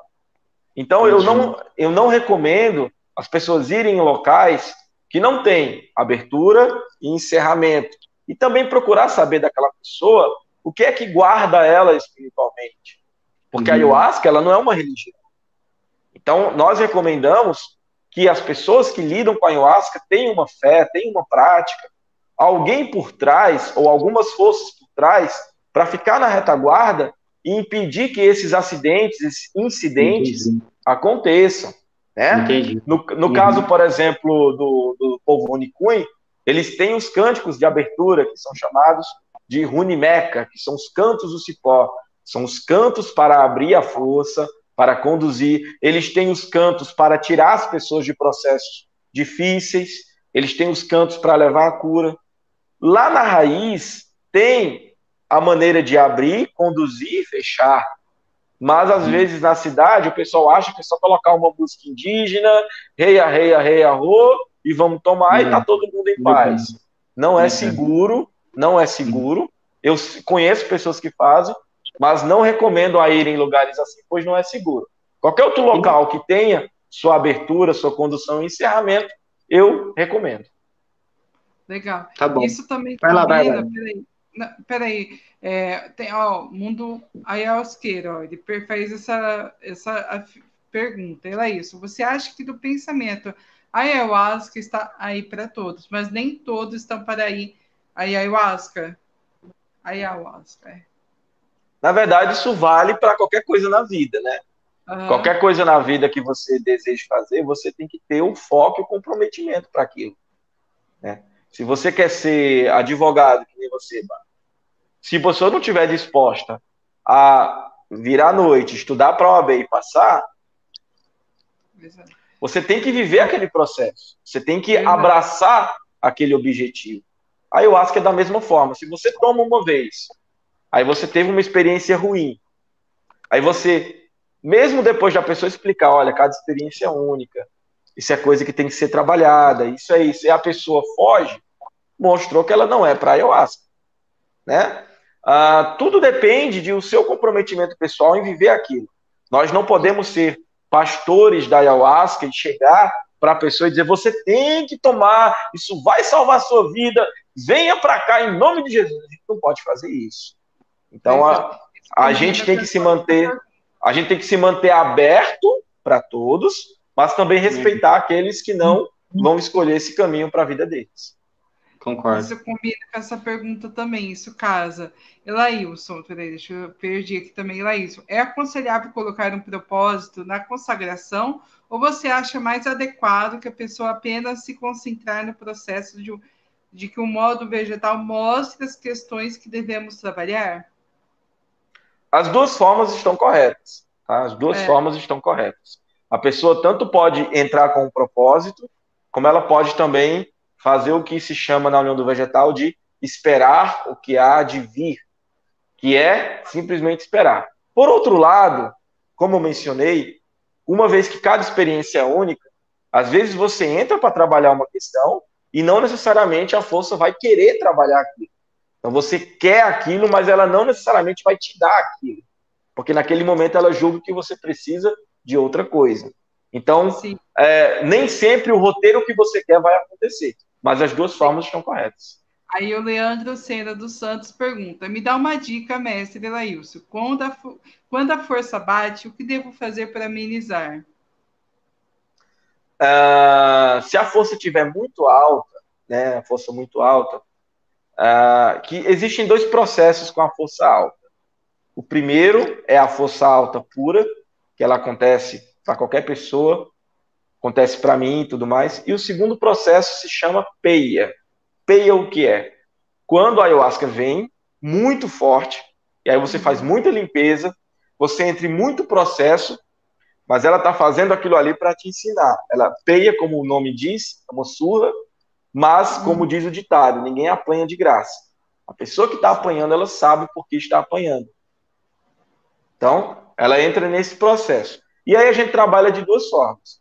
Então eu não, eu não recomendo as pessoas irem em locais que não têm abertura e encerramento. E também procurar saber daquela pessoa o que é que guarda ela espiritualmente? Porque uhum. a ayahuasca, ela não é uma religião. Então, nós recomendamos que as pessoas que lidam com a ayahuasca tenham uma fé, tenham uma prática, alguém por trás, ou algumas forças por trás, para ficar na retaguarda e impedir que esses acidentes, esses incidentes Entendi. aconteçam. Né? No, no uhum. caso, por exemplo, do, do povo Unicunha, eles têm os cânticos de abertura, que são chamados de Runimeca, que são os cantos do cipó, são os cantos para abrir a força, para conduzir. Eles têm os cantos para tirar as pessoas de processos difíceis, eles têm os cantos para levar a cura. Lá na raiz tem a maneira de abrir, conduzir e fechar. Mas às uhum. vezes na cidade o pessoal acha que é só colocar uma música indígena, reia, reia, reia, ro, e vamos tomar uhum. e tá todo mundo em paz. Não é seguro não é seguro. Eu conheço pessoas que fazem, mas não recomendo a ir em lugares assim, pois não é seguro. Qualquer outro local que tenha sua abertura, sua condução e encerramento, eu recomendo. Legal. Tá bom. Isso também vai lá, vai lá. Peraí, não, peraí. É, tem, ó, Mundo Ayahuasqueiro, ó, ele fez essa, essa pergunta. Ela é isso. Você acha que do pensamento a ayahuasca está aí para todos, mas nem todos estão para ir a ayahuasca. A ayahuasca, é. Na verdade, isso vale para qualquer coisa na vida, né? Uhum. Qualquer coisa na vida que você deseja fazer, você tem que ter o foco e o comprometimento para aquilo. Né? Se você quer ser advogado, que nem você, se você não estiver disposta a virar à noite, estudar para a OAB e passar, você tem que viver aquele processo. Você tem que abraçar aquele objetivo. A ayahuasca é da mesma forma. Se você toma uma vez, aí você teve uma experiência ruim, aí você, mesmo depois da pessoa explicar, olha, cada experiência é única, isso é coisa que tem que ser trabalhada, isso é isso, e a pessoa foge, mostrou que ela não é para ayahuasca. né? Ah, tudo depende de o seu comprometimento pessoal em viver aquilo. Nós não podemos ser pastores da ayahuasca e chegar para a pessoa e dizer: você tem que tomar, isso vai salvar a sua vida, venha para cá em nome de Jesus. A gente não pode fazer isso. Então a, a gente tem que se manter, a gente tem que se manter aberto para todos, mas também respeitar aqueles que não vão escolher esse caminho para a vida deles. Concordo. Isso combina com essa pergunta também, isso casa. Elailson, peraí, deixa eu perdi aqui também, Elailson. É aconselhável colocar um propósito na consagração ou você acha mais adequado que a pessoa apenas se concentrar no processo de, de que o modo vegetal mostre as questões que devemos trabalhar? As duas formas estão corretas. Tá? As duas é. formas estão corretas. A pessoa tanto pode entrar com um propósito, como ela pode também fazer o que se chama na União do Vegetal de esperar o que há de vir, que é simplesmente esperar. Por outro lado, como eu mencionei, uma vez que cada experiência é única, às vezes você entra para trabalhar uma questão e não necessariamente a força vai querer trabalhar aquilo. Então você quer aquilo, mas ela não necessariamente vai te dar aquilo, porque naquele momento ela julga que você precisa de outra coisa. Então, é, nem sempre o roteiro que você quer vai acontecer. Mas as duas formas estão corretas. Aí o Leandro Sena dos Santos pergunta: me dá uma dica, mestre Laílson. Quando a, quando a força bate, o que devo fazer para amenizar? Uh, se a força estiver muito alta, né, a força muito alta, uh, que existem dois processos com a força alta. O primeiro é a força alta pura, que ela acontece para qualquer pessoa, acontece para mim e tudo mais. E o segundo processo se chama peia. Peia o que é? Quando a ayahuasca vem muito forte, e aí você faz muita limpeza, você entra em muito processo, mas ela está fazendo aquilo ali para te ensinar. Ela peia, como o nome diz, é uma surra, mas, como diz o ditado, ninguém apanha de graça. A pessoa que está apanhando, ela sabe por que está apanhando. Então, ela entra nesse processo. E aí a gente trabalha de duas formas.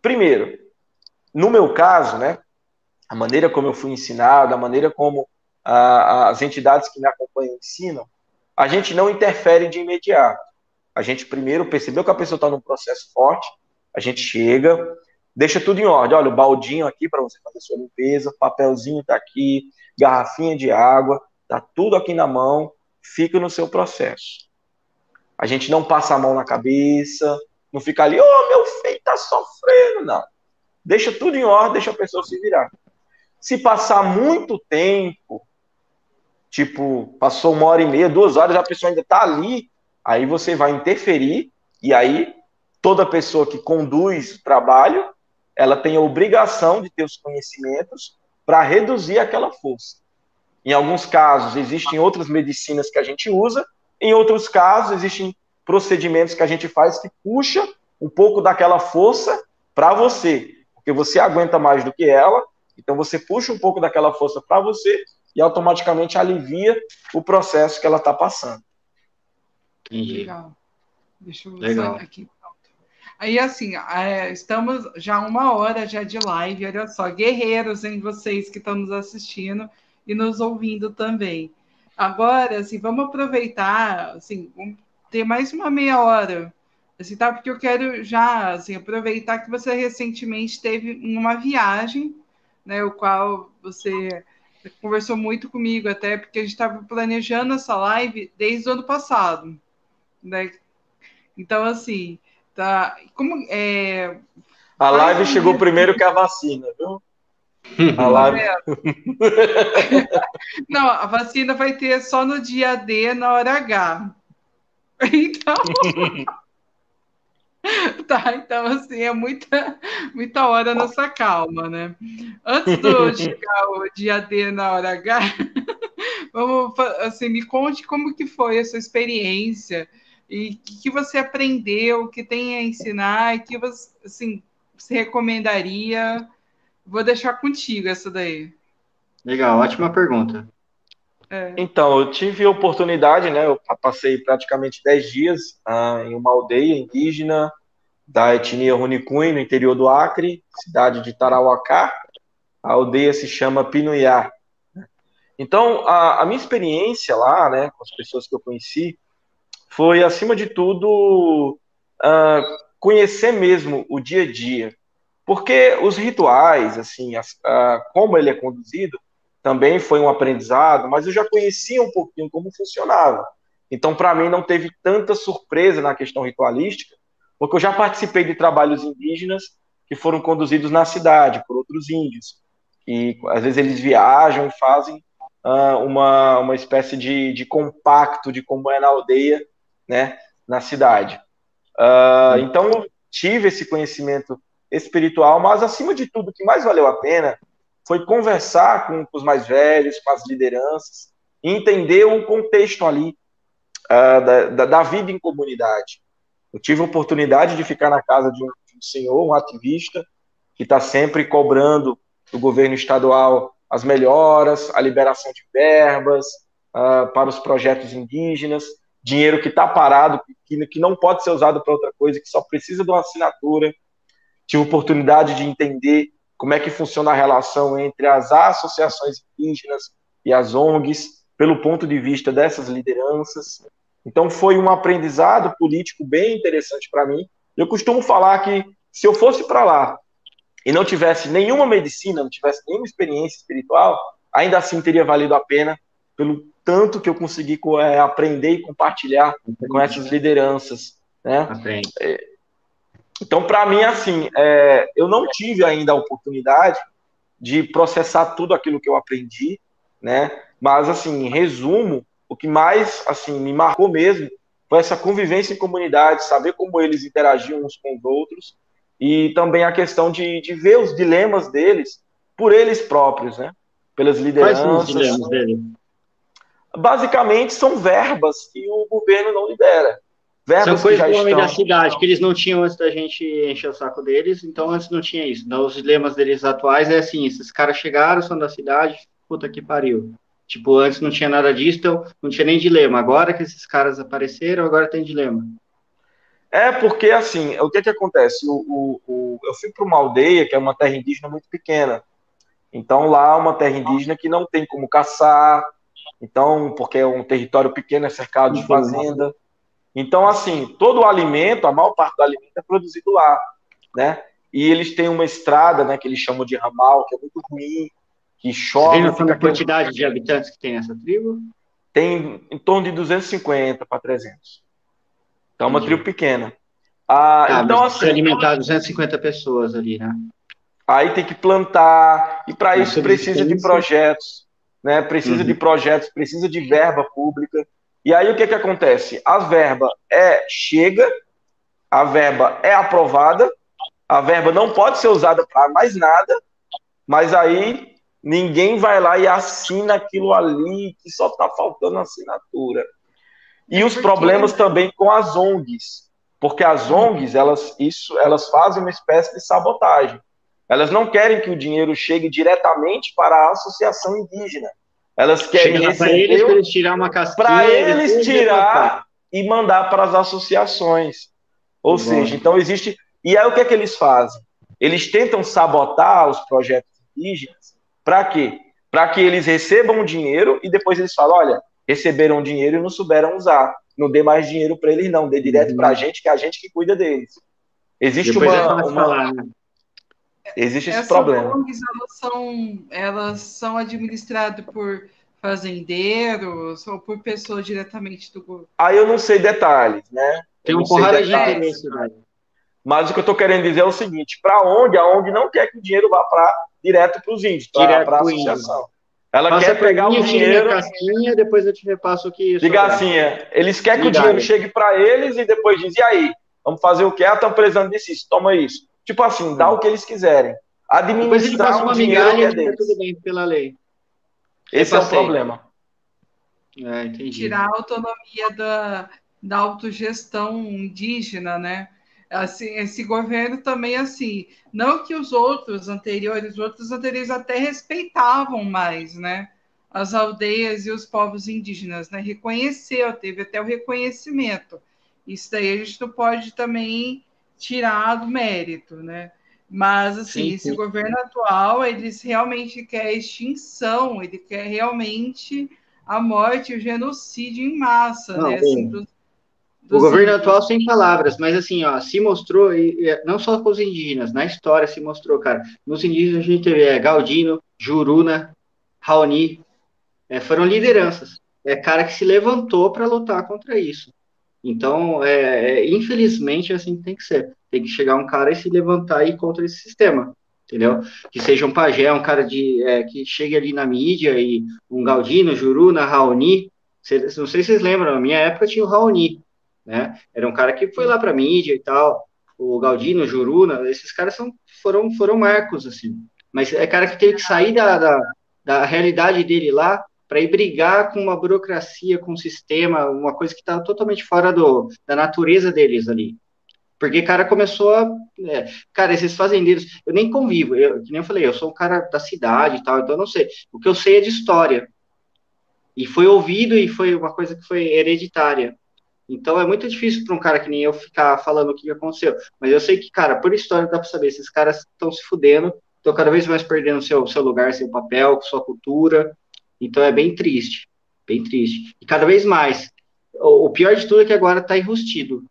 Primeiro, no meu caso, né, a maneira como eu fui ensinado, a maneira como a, as entidades que me acompanham ensinam, a gente não interfere de imediato. A gente primeiro percebeu que a pessoa está num processo forte, a gente chega, deixa tudo em ordem. Olha, o baldinho aqui para você fazer sua limpeza, papelzinho está aqui, garrafinha de água, tá tudo aqui na mão, fica no seu processo. A gente não passa a mão na cabeça, não fica ali, ô oh, meu filho tá sofrendo, não. Deixa tudo em ordem, deixa a pessoa se virar. Se passar muito tempo, tipo, passou uma hora e meia, duas horas, a pessoa ainda tá ali, aí você vai interferir, e aí toda pessoa que conduz o trabalho, ela tem a obrigação de ter os conhecimentos para reduzir aquela força. Em alguns casos, existem outras medicinas que a gente usa, em outros casos, existem procedimentos que a gente faz que puxa um pouco daquela força para você, porque você aguenta mais do que ela, então você puxa um pouco daquela força para você e automaticamente alivia o processo que ela está passando. Legal. Deixa eu Legal. aqui. Aí, assim, é, estamos já uma hora já de live, olha só, guerreiros em vocês que estão nos assistindo e nos ouvindo também. Agora, assim, vamos aproveitar, assim, vamos ter mais uma meia hora, assim, tá? Porque eu quero já assim, aproveitar que você recentemente teve uma viagem, né? O qual você conversou muito comigo, até porque a gente estava planejando essa live desde o ano passado, né? Então, assim, tá. Como é. A live chegou primeiro que a vacina, viu? A live... Não, a vacina vai ter só no dia D, na hora H. Então. tá, então assim, é muita, muita hora nessa calma, né? Antes do chegar o dia D na hora H, vamos assim, me conte como que foi a sua experiência e o que, que, você aprendeu, o que tem a ensinar, e que você, assim, você recomendaria. Vou deixar contigo essa daí. Legal, ótima pergunta. É. Então, eu tive a oportunidade, né? Eu passei praticamente 10 dias ah, em uma aldeia indígena da etnia Runicunha, no interior do Acre, cidade de Tarauacá. A aldeia se chama Pinuiá. Então, a, a, minha experiência lá, né, com as pessoas que eu conheci, foi, acima de tudo, uh, conhecer mesmo o dia a dia. Porque os rituais, assim, as, uh, como ele é conduzido, também foi um aprendizado, mas eu já conhecia um pouquinho como funcionava. Então, para mim, não teve tanta surpresa na questão ritualística, porque eu já participei de trabalhos indígenas que foram conduzidos na cidade por outros índios. E às vezes eles viajam e fazem uh, uma, uma espécie de, de compacto de como é na aldeia, né, na cidade. Uh, então, eu tive esse conhecimento espiritual, mas acima de tudo, o que mais valeu a pena foi conversar com, os mais velhos, com as lideranças, e entender o contexto ali uh, da, da, da, vida em comunidade. Eu tive a oportunidade de ficar na casa de um, de um senhor, um ativista, que está sempre cobrando do governo estadual as melhoras, a liberação de verbas uh, para os projetos indígenas, dinheiro que está parado, que, que não pode ser usado para outra coisa, que só precisa de uma assinatura. Tive oportunidade de entender como é que funciona a relação entre as associações indígenas e as ONGs, pelo ponto de vista dessas lideranças. Então, foi um aprendizado político bem interessante para mim. Eu costumo falar que se eu fosse para lá e não tivesse nenhuma medicina, não tivesse nenhuma experiência espiritual, ainda assim teria valido a pena pelo tanto que eu consegui é, aprender e compartilhar com essas lideranças, né? Aprende. Então, para mim, assim, é, eu não tive ainda a oportunidade de processar tudo aquilo que eu aprendi, né? Mas, assim, em resumo, o que mais, assim, me marcou mesmo foi essa convivência em comunidade, saber como eles interagiam uns com os outros e também a questão de, de ver os dilemas deles por eles próprios, né? Pelas lideranças. Quais são os dilemas deles? Basicamente, são verbas que o governo não libera. Verbas São coisas do homem estão... da cidade, que eles não tinham antes da gente encher o saco deles, então antes não tinha isso. Então, os dilemas deles atuais é assim, esses caras chegaram, são da cidade, puta que pariu. Tipo, antes não tinha nada disso, então não tinha nem dilema. Agora que esses caras apareceram, agora tem dilema. É porque, assim, o que que acontece? O, o, o eu fui para uma aldeia, que é uma terra indígena muito pequena. Então, lá é uma terra indígena que não tem como caçar, então, porque é um território pequeno, é cercado de fazenda. Então, assim, todo o alimento, a maior parte do alimento é produzido lá, né? E eles têm uma estrada, né, que eles chamam de ramal, que é muito ruim, que chove. Você tem a quantidade de habitantes que tem essa tribo? Tem em torno de 250 para 300. Então, é uma tribo pequena. Ah, tá, então, assim, alimentar 250 pessoas ali, né? Aí tem que plantar, e para isso precisa de projetos, né? Precisa uhum. de projetos, precisa de verba pública. E aí o que, que acontece? A verba é chega, a verba é aprovada, a verba não pode ser usada para mais nada, mas aí ninguém vai lá e assina aquilo ali que só está faltando assinatura. E os problemas também com as ONGs, porque as ONGs elas isso elas fazem uma espécie de sabotagem. Elas não querem que o dinheiro chegue diretamente para a associação indígena. Elas querem receber para eles, eles tirar uma casquinha. Para eles tirar e mandar para as associações. Ou Bom. seja, então existe. E aí o que é que eles fazem? Eles tentam sabotar os projetos indígenas. Para quê? Para que eles recebam dinheiro e depois eles falam: olha, receberam dinheiro e não souberam usar. Não dê mais dinheiro para eles, não. Dê direto para a uhum. gente, que é a gente que cuida deles. Existe depois uma. uma... Falar, né? Existe esse Essas problema. ONGs, elas são, elas são administradas por fazendeiros ou por pessoas diretamente do governo? Aí eu não sei detalhes, né? Tem um porrada de interesse, né? Mas o que eu estou querendo dizer é o seguinte: para onde? A ONG não quer que o dinheiro vá para direto para os índios, para a associação. Ela Passa quer pegar o dinheiro. Casquinha, depois eu te repasso que isso. Diga assim, eles querem que o dinheiro chegue para eles e depois diz: e aí? Vamos fazer o que? Ah, estão precisando disso, toma isso. Tipo assim, dá o que eles quiserem. Administrar o dinheiro que é deles. Tudo bem, pela lei. Esse é o problema. É, Tirar a autonomia da, da autogestão indígena, né? Assim, esse governo também, assim, não que os outros anteriores, os outros anteriores até respeitavam mais, né? As aldeias e os povos indígenas, né? Reconheceu, teve até o reconhecimento. Isso daí a gente não pode também tirar do mérito, né? Mas, assim, sim, esse sim. governo atual, eles realmente quer a extinção, ele quer realmente a morte, o genocídio em massa, Não, né? Assim, o governo atual, sem palavras, mas assim, ó, se mostrou, e, não só com os indígenas, na história se mostrou, cara. Nos indígenas a gente teve é, Galdino, Juruna, Raoni, é, foram lideranças. É cara que se levantou para lutar contra isso. Então, é, é, infelizmente, assim tem que ser. Tem que chegar um cara e se levantar e contra esse sistema, entendeu? Que seja um pajé, um cara de é, que chegue ali na mídia e um Galdino, Juruna, Raoni. Não sei se vocês lembram, na minha época tinha o Raoni, né? Era um cara que foi lá para mídia e tal. O Galdino, Juruna, esses caras são, foram, foram marcos, assim. Mas é cara que teve que sair da, da, da realidade dele lá para ir brigar com uma burocracia, com um sistema, uma coisa que está totalmente fora do, da natureza deles ali. Porque, cara, começou a. É, cara, esses fazendeiros, eu nem convivo, eu, que nem eu falei, eu sou um cara da cidade e tal, então eu não sei. O que eu sei é de história. E foi ouvido e foi uma coisa que foi hereditária. Então é muito difícil para um cara que nem eu ficar falando o que aconteceu. Mas eu sei que, cara, por história dá para saber, esses caras estão se fudendo, estão cada vez mais perdendo seu, seu lugar, seu papel, sua cultura. Então é bem triste, bem triste. E cada vez mais. O, o pior de tudo é que agora está enrustido.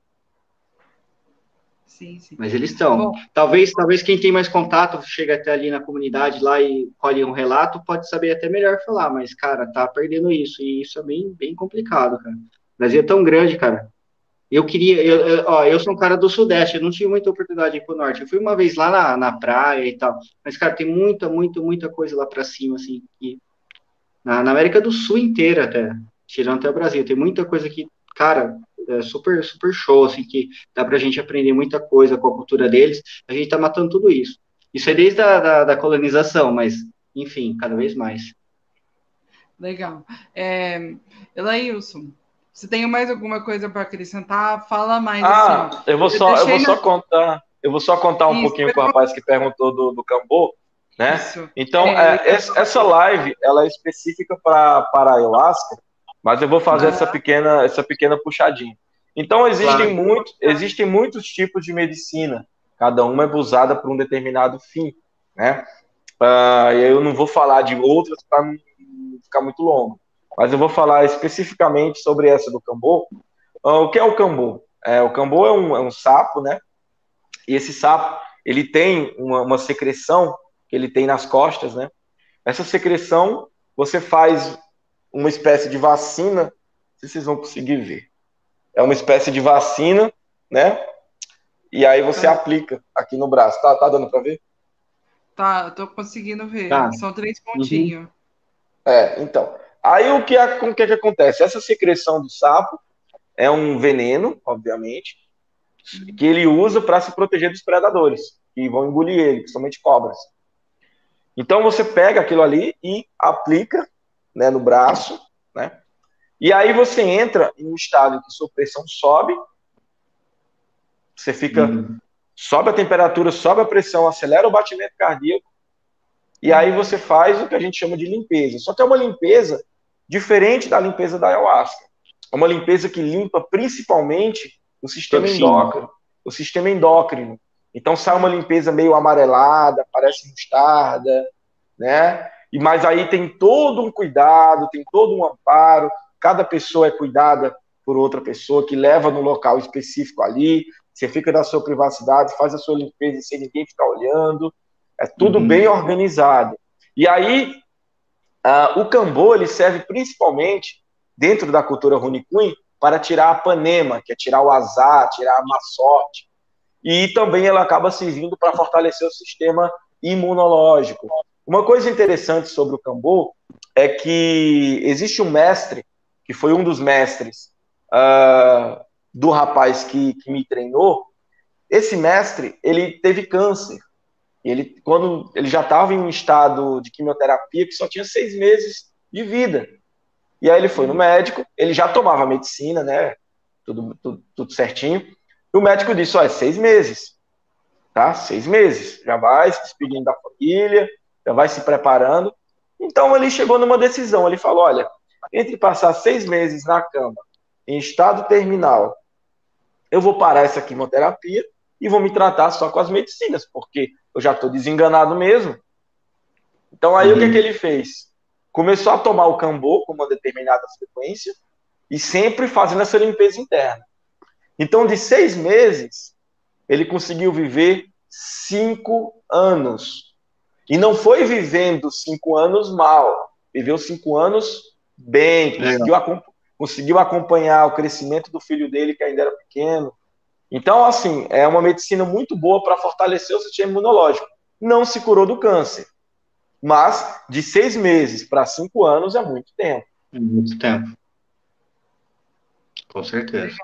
Sim, sim. Mas eles estão. Talvez, talvez quem tem mais contato chega até ali na comunidade lá e colhe um relato, pode saber até melhor falar, mas, cara, tá perdendo isso, e isso é bem, bem complicado, cara. O Brasil é tão grande, cara. Eu queria, eu, eu, ó, eu sou um cara do Sudeste, eu não tive muita oportunidade de ir pro Norte. Eu fui uma vez lá na, na praia e tal, mas, cara, tem muita, muita, muita coisa lá para cima, assim, e na, na, América do Sul inteira até, tirando até o Brasil, tem muita coisa que, cara, é super, super show, assim, que dá pra gente aprender muita coisa com a cultura deles, a gente tá matando tudo isso. Isso é desde a da, da colonização, mas, enfim, cada vez mais. Legal. É, Elailson, você tem mais alguma coisa para acrescentar? Fala mais. Ah, assim, eu vou só, eu vou na... só contar, eu vou só contar um Isso, pouquinho para o rapaz que perguntou do, do Cambô né? Isso. Então, é, é, essa live, ela é específica para para ayahuasca, mas eu vou fazer ah. essa pequena essa pequena puxadinha. Então, existem, claro. muito, existem muitos tipos de medicina, cada uma é usada para um determinado fim, né? Uh, e eu não vou falar de outras para não ficar muito longo, mas eu vou falar especificamente sobre essa do cambô. Uh, o que é o cambô? É, o cambô é um, é um sapo, né? E esse sapo, ele tem uma, uma secreção que ele tem nas costas, né? Essa secreção, você faz uma espécie de vacina, não sei se vocês vão conseguir ver. É uma espécie de vacina, né? E aí você aplica aqui no braço. Tá, tá dando para ver? Tá, tô conseguindo ver. Tá. São três pontinhos. Uhum. É, então. Aí o que, o que, que acontece? Essa secreção do sapo é um veneno, obviamente, que ele usa para se proteger dos predadores que vão engolir ele, principalmente cobras. Então você pega aquilo ali e aplica né, no braço, né? E aí você entra em um estado em que sua pressão sobe, você fica, uhum. sobe a temperatura, sobe a pressão, acelera o batimento cardíaco, e aí você faz o que a gente chama de limpeza. Só que é uma limpeza diferente da limpeza da ayahuasca. É uma limpeza que limpa principalmente o sistema endócrino. O sistema endócrino. Então sai uma limpeza meio amarelada, parece mostarda, né? E mas aí tem todo um cuidado, tem todo um amparo. Cada pessoa é cuidada por outra pessoa que leva no local específico ali. Você fica na sua privacidade, faz a sua limpeza sem ninguém ficar olhando. É tudo uhum. bem organizado. E aí uh, o cambô ele serve principalmente dentro da cultura Runicunha para tirar a panema, que é tirar o azar, tirar a má sorte e também ela acaba servindo para fortalecer o sistema imunológico. Uma coisa interessante sobre o Cambô é que existe um mestre, que foi um dos mestres uh, do rapaz que, que me treinou. Esse mestre, ele teve câncer. Ele, quando ele já estava em um estado de quimioterapia que só tinha seis meses de vida. E aí ele foi no médico, ele já tomava medicina, né? Tudo, tudo, tudo certinho. E o médico disse: olha, seis meses. Tá? Seis meses. Já vai se despedindo da família, já vai se preparando. Então ele chegou numa decisão. Ele falou: olha, entre passar seis meses na cama, em estado terminal, eu vou parar essa quimioterapia e vou me tratar só com as medicinas, porque eu já estou desenganado mesmo. Então aí uhum. o que, é que ele fez? Começou a tomar o cambô com uma determinada frequência e sempre fazendo essa limpeza interna. Então, de seis meses, ele conseguiu viver cinco anos. E não foi vivendo cinco anos mal, viveu cinco anos bem, conseguiu, conseguiu acompanhar o crescimento do filho dele, que ainda era pequeno. Então, assim, é uma medicina muito boa para fortalecer o sistema imunológico. Não se curou do câncer. Mas de seis meses para cinco anos é muito tempo. É muito tempo. Com certeza.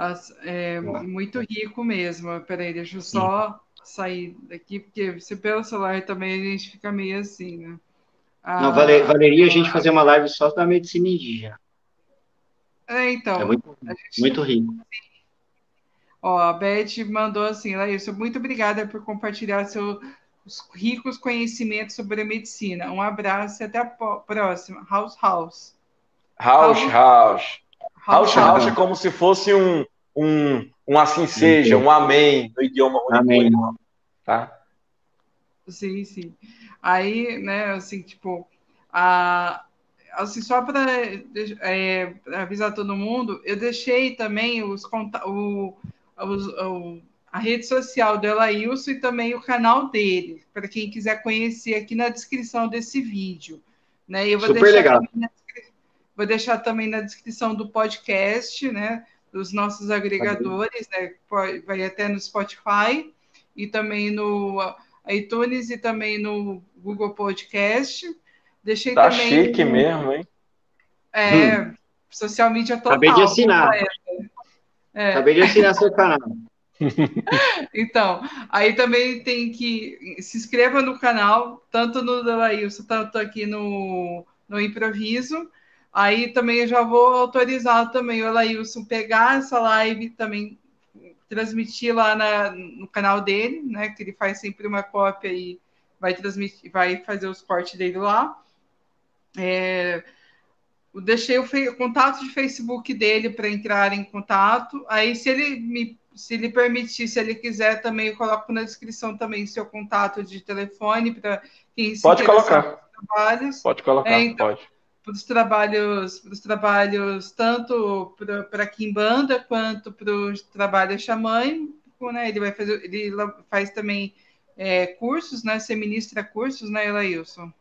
Nossa, é muito rico mesmo. Peraí, deixa eu só Sim. sair daqui, porque se pelo celular também a gente fica meio assim, né? Ah, Não, vale, valeria a gente fazer uma live só da medicina indígena. É, então. É muito, gente... muito rico. Ó, a Beth mandou assim, Laísa, muito obrigada por compartilhar seus ricos conhecimentos sobre a medicina. Um abraço e até a próxima. House House. House House. House House é como se fosse um, um, um assim seja, um amém no idioma Amém. Tá? Sim, sim. Aí, né, assim, tipo, a, assim, só para é, avisar todo mundo, eu deixei também os, o, os, o, a rede social do Elailson e também o canal dele, para quem quiser conhecer aqui na descrição desse vídeo. Né? Eu vou Super deixar legal. Na, vou deixar também na descrição do podcast, né? Dos nossos agregadores, né? Vai até no Spotify e também no iTunes e também no Google Podcast. Deixei tá também. chique mesmo, hein? É, hum. social media total. Acabei de assinar. É. Acabei de assinar seu canal. então, aí também tem que se inscreva no canal, tanto no Delailson, tanto aqui no, no Improviso. Aí também eu já vou autorizar também o Elailson pegar essa live também transmitir lá na, no canal dele, né? Que ele faz sempre uma cópia e vai transmitir, vai fazer os cortes dele lá. É, eu deixei o, o, contato de Facebook dele para entrar em contato. Aí, se ele me se ele permitir, se ele quiser também, eu coloco na descrição também seu contato de telefone para quem se Pode colocar. Trabalhos. Pode colocar, é, então, pode. Para os trabalhos, para os trabalhos tanto para Kimbanda quanto para os trabalhos xamânico, né? Ele vai fazer, ele faz também é, cursos, né? Você ministra cursos, né, Elailson?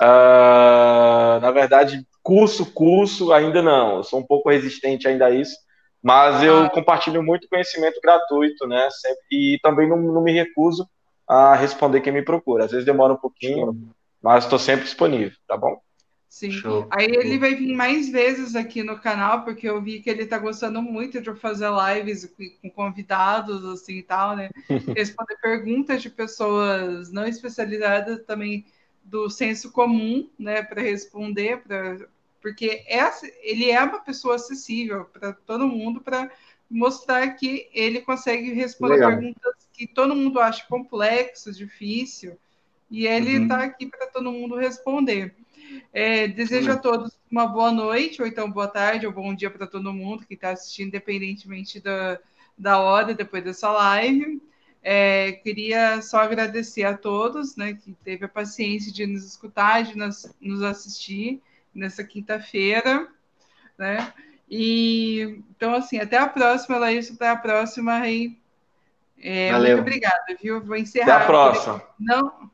Uh, na verdade, curso, curso, ainda não. Eu sou um pouco resistente ainda a isso, mas eu ah. compartilho muito conhecimento gratuito, né? Sempre, e também não, não, me recuso a responder quem me procura. Às vezes demora um pouquinho, mas estou sempre disponível, tá bom? Sim. Show. Aí ele vai vir mais vezes aqui no canal, porque eu vi que ele está gostando muito de fazer lives com convidados, assim e tal, né? Responder perguntas de pessoas não especializadas também do senso comum, né, para responder, pra, porque é, ele é uma pessoa acessível para todo mundo, para mostrar que ele consegue responder Legal. perguntas que todo mundo acha complexo, difícil, e ele está uhum. aqui para todo mundo responder. É, desejo uhum. a todos uma boa noite, ou então boa tarde, ou bom dia para todo mundo que está assistindo, independentemente da, da hora depois dessa live. É, queria só agradecer a todos, né, que teve a paciência de nos escutar, de nos, nos assistir nessa quinta-feira, né? E então assim, até a próxima, Laís, até a próxima aí. É, muito obrigada, viu? Vou encerrar. Até a próxima. Não,